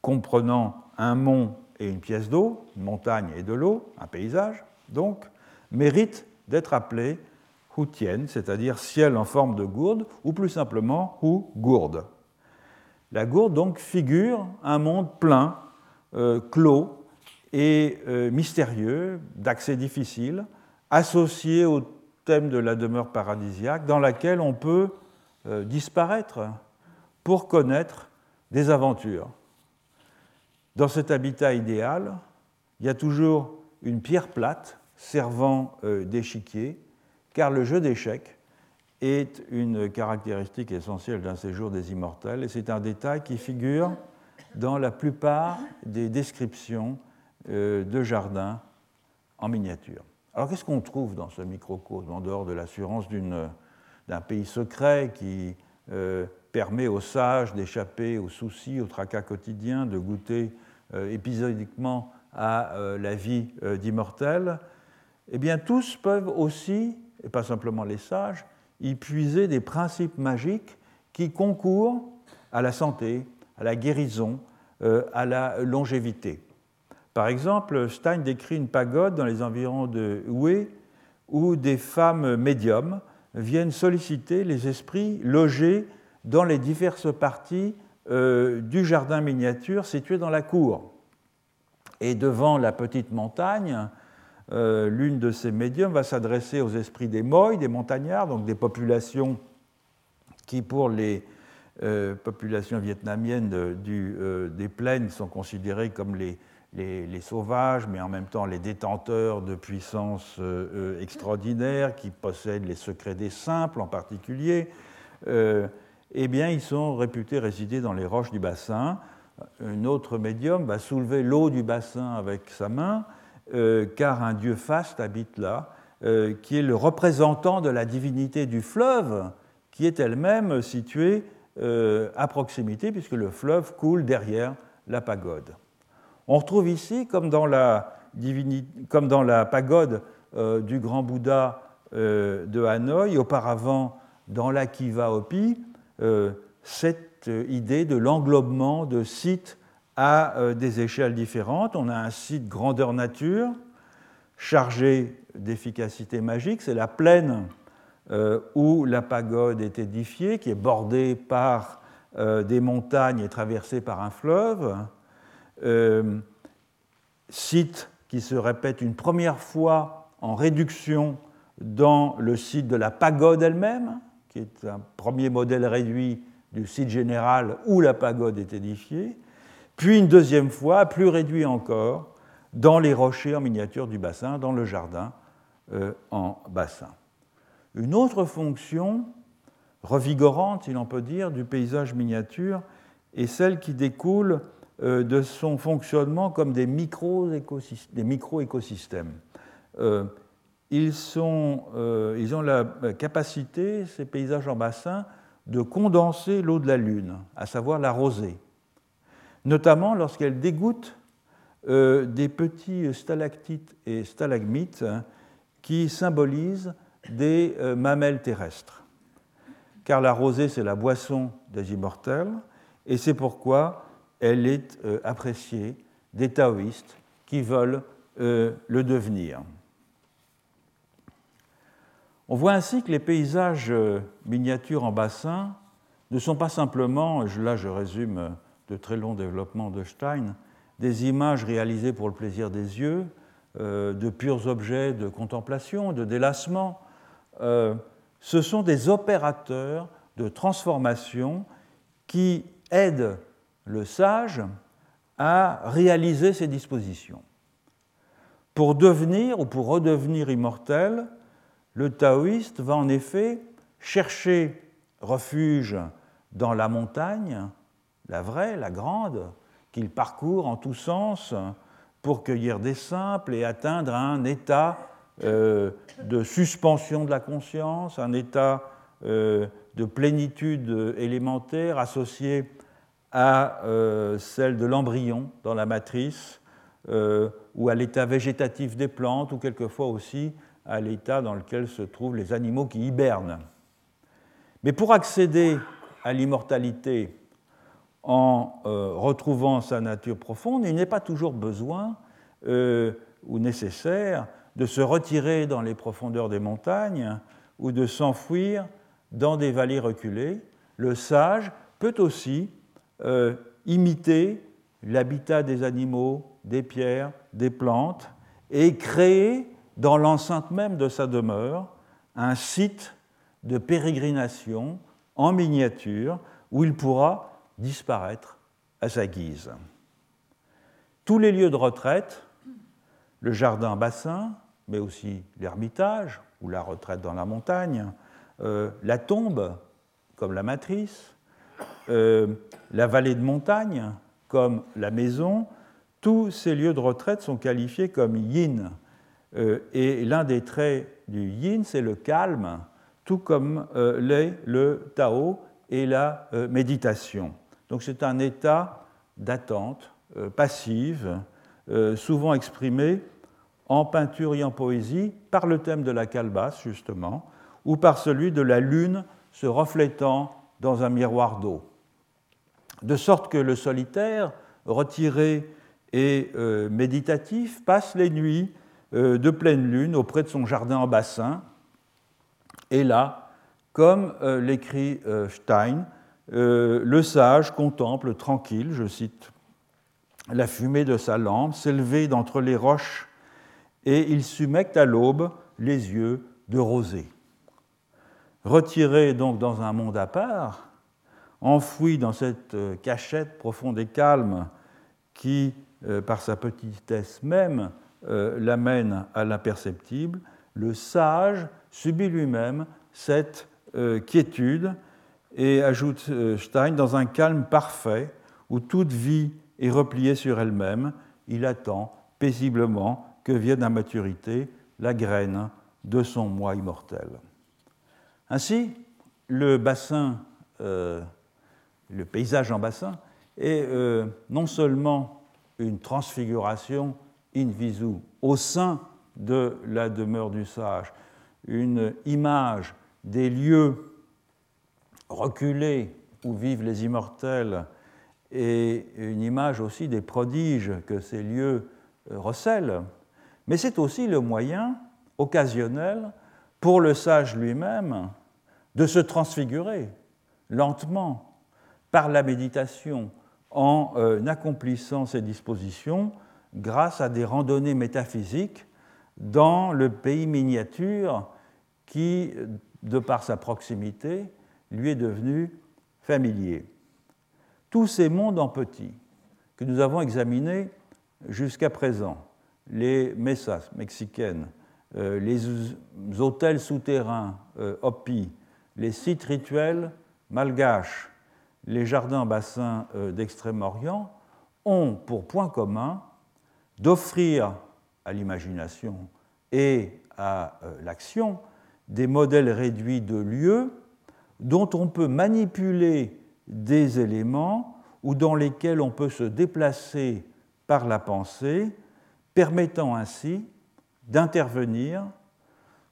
comprenant un mont et une pièce d'eau, une montagne et de l'eau, un paysage, donc, mérite d'être appelé Houtien, c'est-à-dire ciel en forme de gourde, ou plus simplement Hou gourde. La gourde donc figure un monde plein, clos, et euh, mystérieux, d'accès difficile, associé au thème de la demeure paradisiaque, dans laquelle on peut euh, disparaître pour connaître des aventures. Dans cet habitat idéal, il y a toujours une pierre plate servant euh, d'échiquier, car le jeu d'échecs est une caractéristique essentielle d'un séjour des immortels, et c'est un détail qui figure dans la plupart des descriptions euh, de jardins en miniature. Alors qu'est-ce qu'on trouve dans ce microcosme, en dehors de l'assurance d'un pays secret qui euh, permet aux sages d'échapper aux soucis, aux tracas quotidiens, de goûter euh, épisodiquement à la vie d'immortel Eh bien, tous peuvent aussi, et pas simplement les sages, y puiser des principes magiques qui concourent à la santé, à la guérison, à la longévité. Par exemple, Stein décrit une pagode dans les environs de Hue où des femmes médiums viennent solliciter les esprits logés dans les diverses parties euh, du jardin miniature situé dans la cour. Et devant la petite montagne, euh, l'une de ces médiums va s'adresser aux esprits des Moy, des montagnards, donc des populations qui, pour les euh, populations vietnamiennes des plaines, sont considérées comme les, les, sauvages, mais en même temps les détenteurs de puissances euh, euh, extraordinaires qui possèdent les secrets des simples en particulier, euh, eh bien, ils sont réputés résider dans les roches du bassin. Un autre médium va soulever l'eau du bassin avec sa main, car un dieu faste habite là, qui est le représentant de la divinité du fleuve, qui est elle-même située à proximité, puisque le fleuve coule derrière la pagode. On retrouve ici, comme dans la, la pagode euh, du grand Bouddha euh, de Hanoï, auparavant dans l'Akiva Opi, euh, cette idée de l'englobement de sites à des échelles différentes. On a un site grandeur nature, chargé d'efficacité magique, c'est la plaine où la pagode est édifiée, qui est bordée par des montagnes et traversée par un fleuve. Euh, site qui se répète une première fois en réduction dans le site de la pagode elle-même, qui est un premier modèle réduit du site général où la pagode est édifiée, puis une deuxième fois, plus réduit encore, dans les rochers en miniature du bassin, dans le jardin euh, en bassin. Une autre fonction revigorante, si l'on peut dire, du paysage miniature est celle qui découle euh, de son fonctionnement comme des micro-écosystèmes. Euh, ils, ils, ont la capacité, ces paysages en bassin, de condenser l'eau de la Lune, à savoir la rosée, notamment lorsqu'elle dégoûte euh, des petits stalactites et stalagmites hein, qui symbolisent des euh, mamelles terrestres. Car la rosée, c'est la boisson des immortels, et c'est pourquoi elle est euh, appréciée des taoïstes qui veulent le devenir. On voit ainsi que les paysages miniatures en bassin ne sont pas simplement, là je résume de très longs développements de Stein, des images réalisées pour le plaisir des yeux, euh, de purs objets de contemplation, de délassement. Euh, ce sont des opérateurs de transformation qui aident le sage à réaliser ses dispositions. Pour devenir ou pour redevenir immortel, le taoïste va en effet chercher refuge dans la montagne, la vraie, la grande, qu'il parcourt en tous sens pour cueillir des simples et atteindre un état euh, de suspension de la conscience, un état euh, de plénitude élémentaire associé à euh, celle de l'embryon dans la matrice, ou à l'état végétatif des plantes, ou quelquefois aussi à l'état dans lequel se trouvent les animaux qui hibernent. Mais pour accéder à l'immortalité en euh, retrouvant sa nature profonde, il n'est pas toujours besoin euh, ou nécessaire de se retirer dans les profondeurs des montagnes ou de s'enfuir dans des vallées reculées. Le sage peut aussi euh, imiter l'habitat des animaux, des pierres, des plantes, et créer dans l'enceinte même de sa demeure un site de pérégrination en miniature où il pourra disparaître à sa guise. Tous les lieux de retraite, le jardin bassin, mais aussi l'ermitage ou la retraite dans la montagne, euh, la tombe comme la matrice, euh, la vallée de montagne comme la maison, tous ces lieux de retraite sont qualifiés comme yin. Euh, et l'un des traits du yin, c'est le calme, tout comme le Tao et la méditation. Donc c'est un état d'attente euh, passive, euh, souvent exprimé en peinture et en poésie par le thème de la calebasse, justement, ou par celui de la lune se reflétant dans un miroir d'eau. De sorte que le solitaire, retiré et euh, méditatif, passe les nuits de pleine lune auprès de son jardin en bassin, et là, comme l'écrit Stein, euh, le sage contemple tranquille, je cite, la fumée de sa lampe s'élever d'entre les roches, et il s'humecte à l'aube les yeux de rosée. Retiré donc dans un monde à part, enfoui dans cette euh, cachette profonde et calme qui, euh, par sa petitesse même, l'amène à l'imperceptible, le sage subit lui-même cette quiétude et ajoute euh, Stein, dans un calme parfait où toute vie est repliée sur elle-même, il attend paisiblement que vienne à maturité la graine de son moi immortel. Ainsi, le bassin, euh, le paysage en bassin, est euh, non seulement une transfiguration in visu au sein de la demeure du sage, une image des lieux reculés où vivent les immortels et une image aussi des prodiges que ces lieux euh, recèlent, mais c'est aussi le moyen occasionnel pour le sage lui-même de se transfigurer lentement par la méditation en euh, accomplissant ses dispositions grâce à des randonnées métaphysiques dans le pays miniature qui, de par sa proximité, lui est devenu familier. Tous ces mondes en petit, que nous avons examinées jusqu'à présent, les mesas mexicaines, euh, les hôtels souterrains euh, Hopi, les sites rituels malgaches, les jardins bassins euh, d'Extrême-Orient, ont pour point commun d'offrir à l'imagination et à l'action des modèles réduits de lieux dont on peut manipuler des éléments ou dans lesquels on peut se déplacer par la pensée, permettant ainsi d'intervenir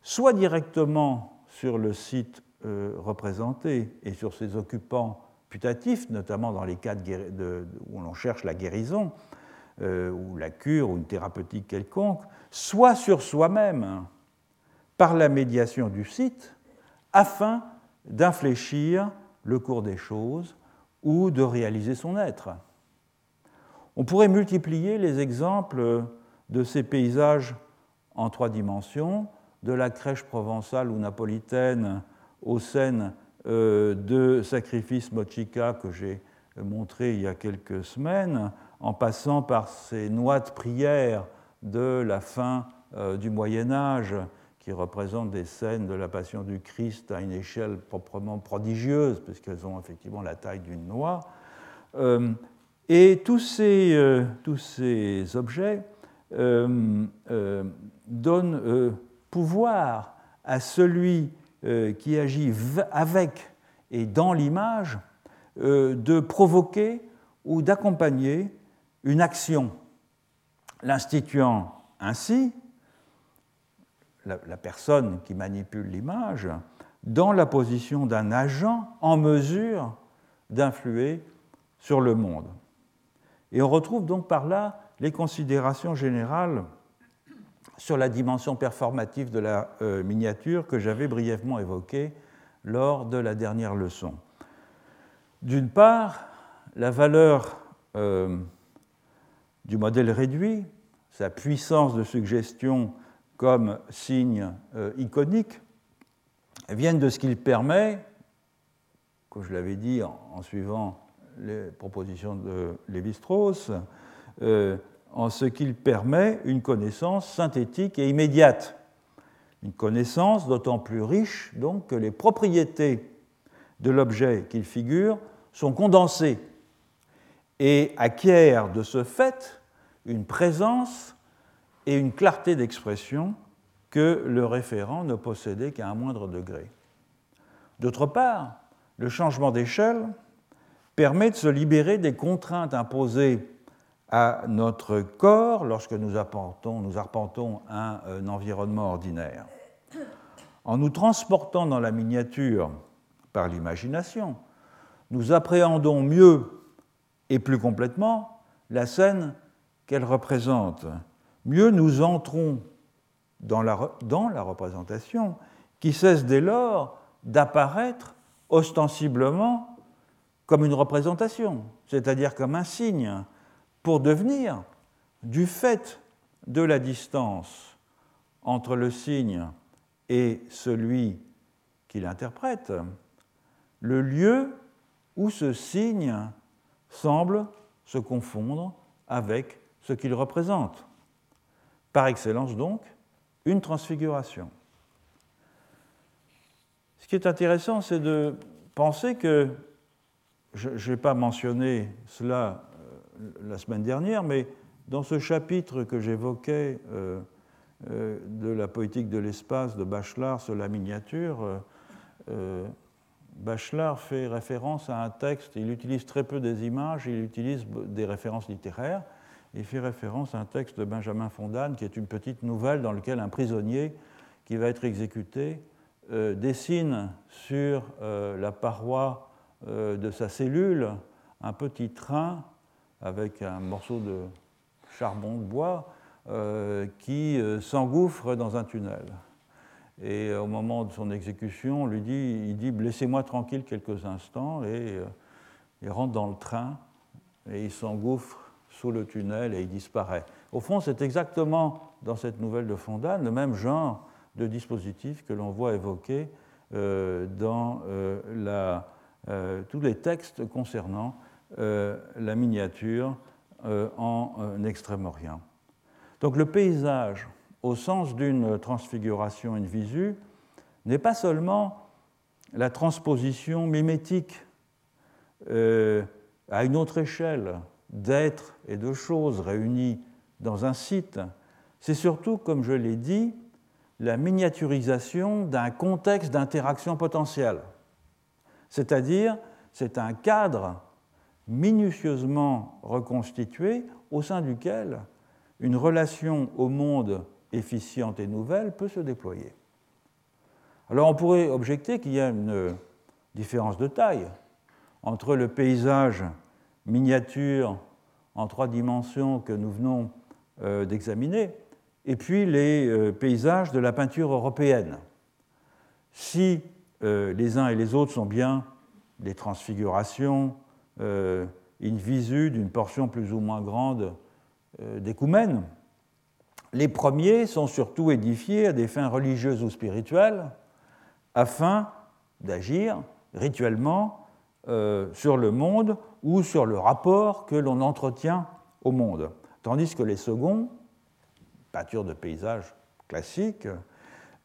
soit directement sur le site euh, représenté et sur ses occupants putatifs, notamment dans les cas où l'on cherche la guérison, euh, ou la cure, ou une thérapeutique quelconque, soit sur soi-même, par la médiation du site, afin d'infléchir le cours des choses ou de réaliser son être. On pourrait multiplier les exemples de ces paysages en trois dimensions, de la crèche provençale ou napolitaine aux scènes euh, de sacrifice mochica que j'ai montré il y a quelques semaines, en passant par ces noix de prière de la fin euh, du Moyen Âge qui représentent des scènes de la Passion du Christ à une échelle proprement prodigieuse, puisqu'elles ont effectivement la taille d'une noix. Euh, et tous ces, tous ces objets euh, euh, donne euh, pouvoir à celui qui agit avec et dans l'image de provoquer ou d'accompagner une action, l'instituant ainsi, la, personne qui manipule l'image, dans la position d'un agent en mesure d'influer sur le monde. Et on retrouve donc par là les considérations générales sur la dimension performative de la euh, miniature que j'avais brièvement évoquée lors de la dernière leçon. D'une part, la valeur euh, du modèle réduit, sa puissance de suggestion comme signe euh, iconique, viennent de ce qu'il permet, comme je l'avais dit en, suivant les propositions de Lévi-Strauss, euh, en ce qu'il permet une connaissance synthétique et immédiate. Une connaissance d'autant plus riche donc que les propriétés de l'objet qu'il figure sont condensées et acquièrent de ce fait une présence et une clarté d'expression que le référent ne possédait qu'à un moindre degré. D'autre part, le changement d'échelle permet de se libérer des contraintes imposées à notre corps lorsque nous arpentons, un environnement ordinaire. En nous transportant dans la miniature par l'imagination, nous appréhendons mieux et plus complètement la scène qu'elle représente. Mieux nous entrons dans la, représentation qui cesse dès lors d'apparaître ostensiblement comme une représentation, c'est-à-dire comme un signe, pour devenir, du fait de la distance entre le signe et celui qui l'interprète, le lieu où ce signe semble se confondre avec ce qu'il représente. Par excellence donc, une transfiguration. Ce qui est intéressant, c'est de penser que, je n'ai pas mentionné cela la semaine dernière, mais dans ce chapitre que j'évoquais euh, euh, de la poétique de l'espace de Bachelard sur la miniature, euh, Bachelard fait référence à un texte, il utilise très peu des images, il utilise des références littéraires, il fait référence à un texte de Benjamin Fondane qui est une petite nouvelle dans laquelle un prisonnier qui va être exécuté dessine sur la paroi de sa cellule un petit train avec un morceau de charbon de bois euh, qui euh, s'engouffre dans un tunnel. Et au moment de son exécution, il dit laissez-moi tranquille quelques instants et euh, il rentre dans le train et il s'engouffre sous le tunnel et il disparaît. Au fond, c'est exactement dans cette nouvelle de Fondane le même genre de dispositif que l'on voit évoqué dans la, tous les textes concernant euh, la miniature en Extrême-Orient. Donc le paysage, au sens d'une transfiguration in visu, n'est pas seulement la transposition mimétique à une autre échelle d'êtres et de choses réunis dans un site, c'est surtout, comme je l'ai dit, la miniaturisation d'un contexte d'interaction potentielle. C'est-à-dire, c'est un cadre minutieusement reconstitué au sein duquel une relation au monde efficiente et nouvelle peut se déployer. Alors on pourrait objecter qu'il y a une différence de taille entre le paysage miniature en trois dimensions que nous venons euh, d'examiner et puis les euh, paysages de la peinture européenne. Si euh, les uns et les autres sont bien des transfigurations in visu d'une portion plus ou moins grande d'écoumènes, les premiers sont surtout édifiés à des fins religieuses ou spirituelles afin d'agir rituellement sur le monde ou sur le rapport que l'on entretient au monde. Tandis que les seconds peinture de paysage classique,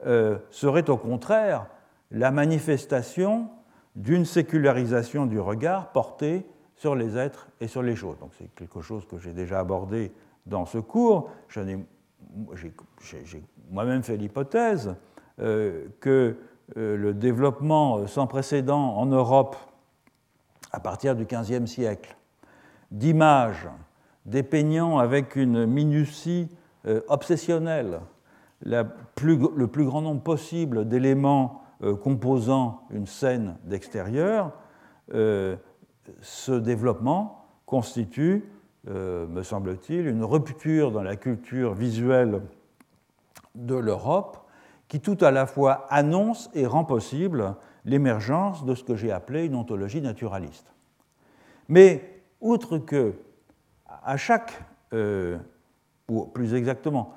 euh, serait au contraire la manifestation d'une sécularisation du regard porté sur les êtres et sur les choses. Donc c'est quelque chose que j'ai déjà abordé dans ce cours. J'ai moi-même fait l'hypothèse euh, que euh, le développement sans précédent en Europe à partir du XVe siècle. D'images dépeignant avec une minutie euh, obsessionnel le plus grand nombre possible d'éléments euh, composant une scène d'extérieur, euh, ce développement constitue, me semble-t-il, une rupture dans la culture visuelle de l'Europe qui tout à la fois annonce et rend possible l'émergence de ce que j'ai appelé une ontologie naturaliste. Mais outre que à chaque ou plus exactement,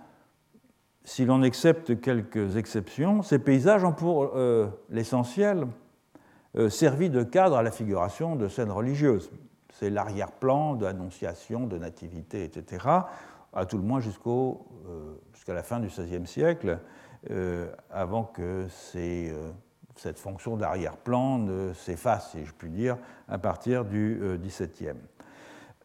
si l'on accepte quelques exceptions, ces paysages ont pour euh, l'essentiel euh, servi de cadre à la figuration de scènes religieuses. C'est l'arrière-plan d'annonciation, de nativité, etc., à tout le moins euh, jusqu'à la fin du XVIe siècle, avant que cette fonction d'arrière-plan s'efface, si je puis dire, à partir du XVIIe.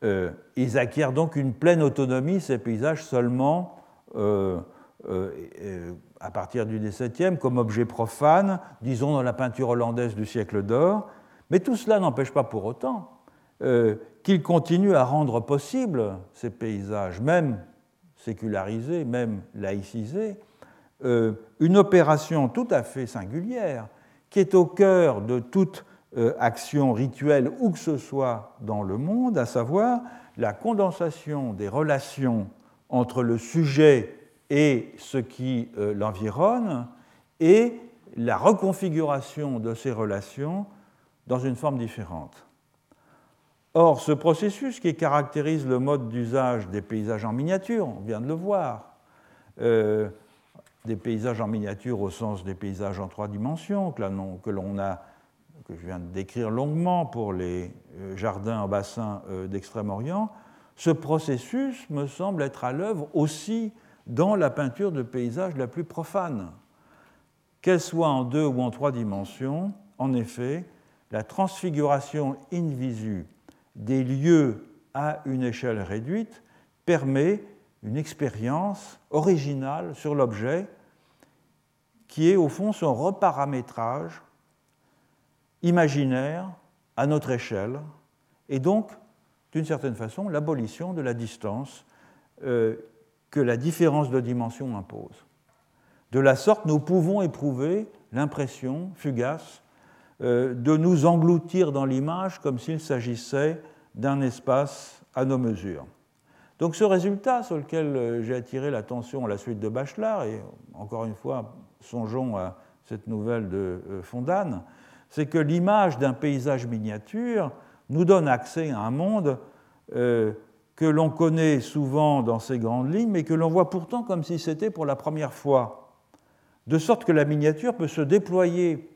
Euh, ils acquièrent donc une pleine autonomie, ces paysages, seulement euh, euh, à partir du XVIIe, comme objet profane, disons dans la peinture hollandaise du siècle d'or. Mais tout cela n'empêche pas pour autant qu'ils continuent à rendre possible ces paysages, même sécularisés, même laïcisés, une opération tout à fait singulière qui est au cœur de toute euh, action rituelle où que ce soit dans le monde, à savoir la condensation des relations entre le sujet et ce qui euh, l'environne et la reconfiguration de ces relations dans une forme différente. Or, ce processus qui caractérise le mode d'usage des paysages en miniature, on vient de le voir, euh, des paysages en miniature au sens des paysages en trois dimensions que l'on que je viens de décrire longuement pour les euh, jardins en bassin euh, d'Extrême-Orient, ce processus me semble être à l'œuvre aussi dans la peinture de paysage la plus profane. Qu'elle soit en deux ou en trois dimensions, en effet, la transfiguration in visu des lieux à une échelle réduite permet une expérience originale sur l'objet qui est au fond son reparamétrage imaginaire à notre échelle, et donc, d'une certaine façon, l'abolition de la distance euh, que la différence de dimension impose. De la sorte, nous pouvons éprouver l'impression fugace euh, de nous engloutir dans l'image comme s'il s'agissait d'un espace à nos mesures. Donc ce résultat sur lequel euh, j'ai attiré l'attention à la suite de Bachelard, et encore une fois, songeons à cette nouvelle de Fondane, c'est que l'image d'un paysage miniature nous donne accès à un monde euh, que l'on connaît souvent dans ses grandes lignes, mais que l'on voit pourtant comme si c'était pour la première fois. De sorte que la miniature peut se déployer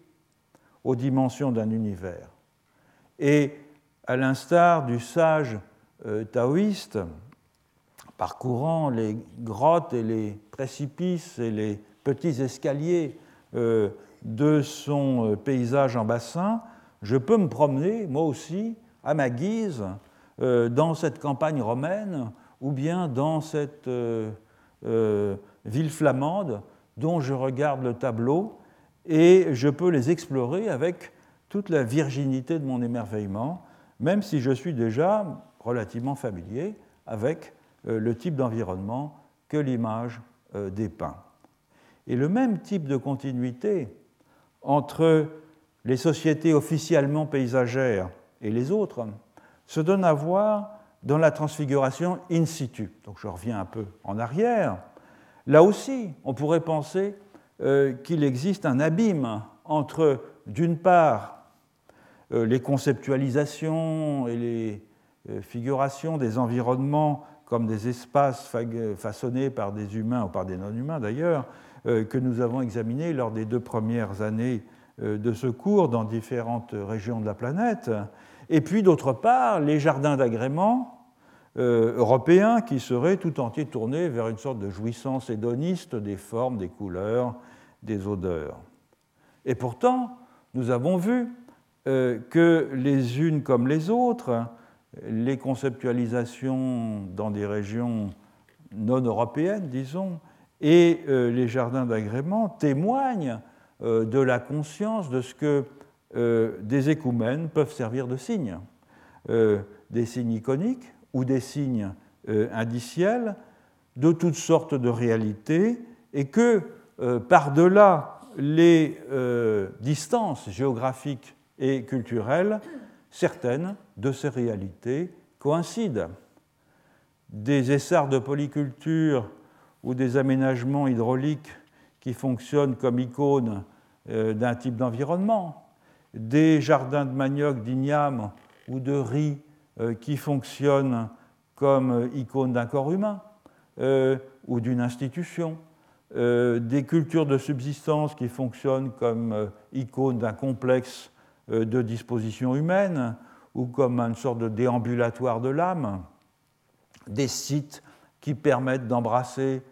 aux dimensions d'un univers. Et à l'instar du sage taoïste, parcourant les grottes et les précipices et les petits escaliers de son paysage en bassin, je peux me promener, moi aussi, à ma guise, dans cette campagne romaine ou bien dans cette ville flamande dont je regarde le tableau et je peux les explorer avec toute la virginité de mon émerveillement, même si je suis déjà relativement familier avec euh, le type d'environnement que l'image euh, dépeint. Et le même type de continuité entre les sociétés officiellement paysagères et les autres se donne à voir dans la transfiguration in situ. Donc je reviens un peu en arrière. Là aussi, on pourrait penser euh, qu'il existe un abîme entre, d'une part, euh, les conceptualisations et les euh, figurations des environnements comme des espaces façonnés par des humains ou par des non-humains d'ailleurs, que nous avons examinés lors des deux premières années de ce cours dans différentes régions de la planète, et puis d'autre part les jardins d'agrément euh, européen qui serait tout entier tourné vers une sorte de jouissance hédoniste des formes, des couleurs, des odeurs. Et pourtant, nous avons vu euh, que les unes comme les autres, les conceptualisations dans des régions non européennes, disons, et euh, les jardins d'agrément témoignent de la conscience de ce que des écoumènes peuvent servir de signes. des signes iconiques, ou des signes euh, indiciels de toutes sortes de réalités et que euh, par-delà les euh, distances géographiques et culturelles, certaines de ces réalités coïncident. Des essarts de polyculture ou des aménagements hydrauliques qui fonctionnent comme icônes d'un type d'environnement, des jardins de manioc, d'igname ou de riz euh, qui fonctionne comme euh, icône d'un corps humain euh, ou d'une institution, des cultures de subsistance qui fonctionnent comme icône d'un complexe de dispositions humaines ou comme une sorte de déambulatoire de l'âme, des sites qui permettent d'embrasser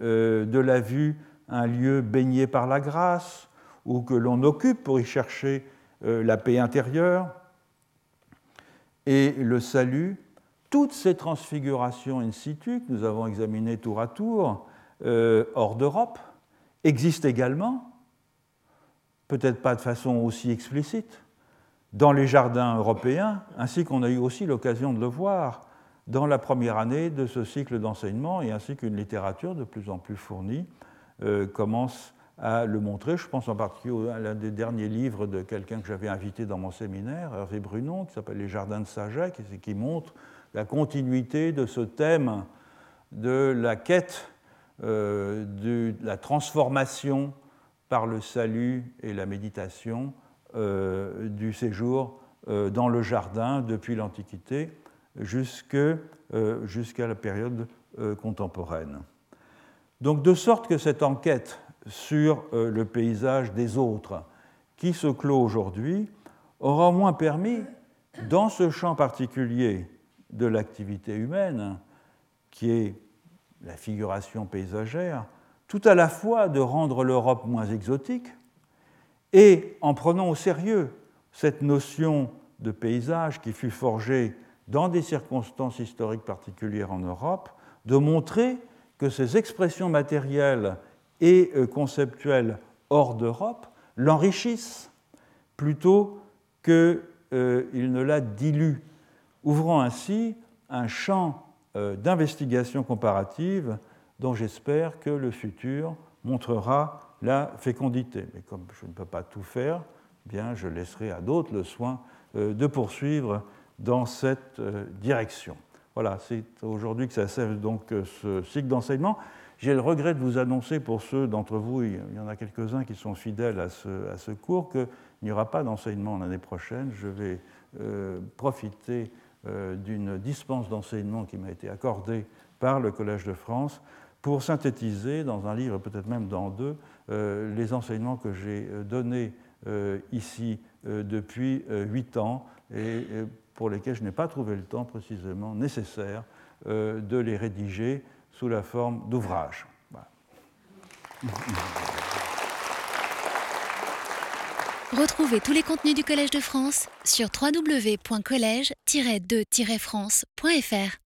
de la vue un lieu baigné par la grâce ou que l'on occupe pour y chercher la paix intérieure, et le salut, toutes ces transfigurations in situ que nous avons examinées tour à tour euh, hors d'Europe existent également, peut-être pas de façon aussi explicite, dans les jardins européens, ainsi qu'on a eu aussi l'occasion de le voir dans la première année de ce cycle d'enseignement, et ainsi qu'une littérature de plus en plus fournie euh, commence à le montrer. Je pense en particulier à l'un des derniers livres de quelqu'un que j'avais invité dans mon séminaire, Hervé Brunon, qui s'appelle Les Jardins de Saget, qui montre la continuité de ce thème de la quête euh, de la transformation par le salut et la méditation euh, du séjour dans le jardin depuis l'Antiquité jusqu'à la période contemporaine. Donc de sorte que cette enquête sur euh, le paysage des autres, qui se clôt aujourd'hui, aura au moins permis, dans ce champ particulier de l'activité humaine, qui est la figuration paysagère, tout à la fois de rendre l'Europe moins exotique et, en prenant au sérieux cette notion de paysage qui fut forgée dans des circonstances historiques particulières en Europe, de montrer que ces expressions matérielles et euh, conceptuels hors d'Europe l'enrichissent plutôt qu'ils euh, ne la diluent, ouvrant ainsi un champ euh, d'investigation comparative dont j'espère que le futur montrera la fécondité. Mais comme je ne peux pas tout faire, eh bien je laisserai à d'autres le soin de poursuivre dans cette direction. Voilà, c'est aujourd'hui que ça sert donc ce cycle d'enseignement. J'ai le regret de vous annoncer pour ceux d'entre vous, il y en a quelques-uns qui sont fidèles à ce, cours, qu'il n'y aura pas d'enseignement l'année prochaine. Je vais euh, profiter euh, d'une dispense d'enseignement qui m'a été accordée par le Collège de France pour synthétiser dans un livre, peut-être même dans deux, euh, les enseignements que j'ai donnés ici depuis huit ans et pour lesquels je n'ai pas trouvé le temps précisément nécessaire de les rédiger sous la forme d'ouvrages. Retrouvez tous les contenus du Collège de France sur www.colège-2-france.fr.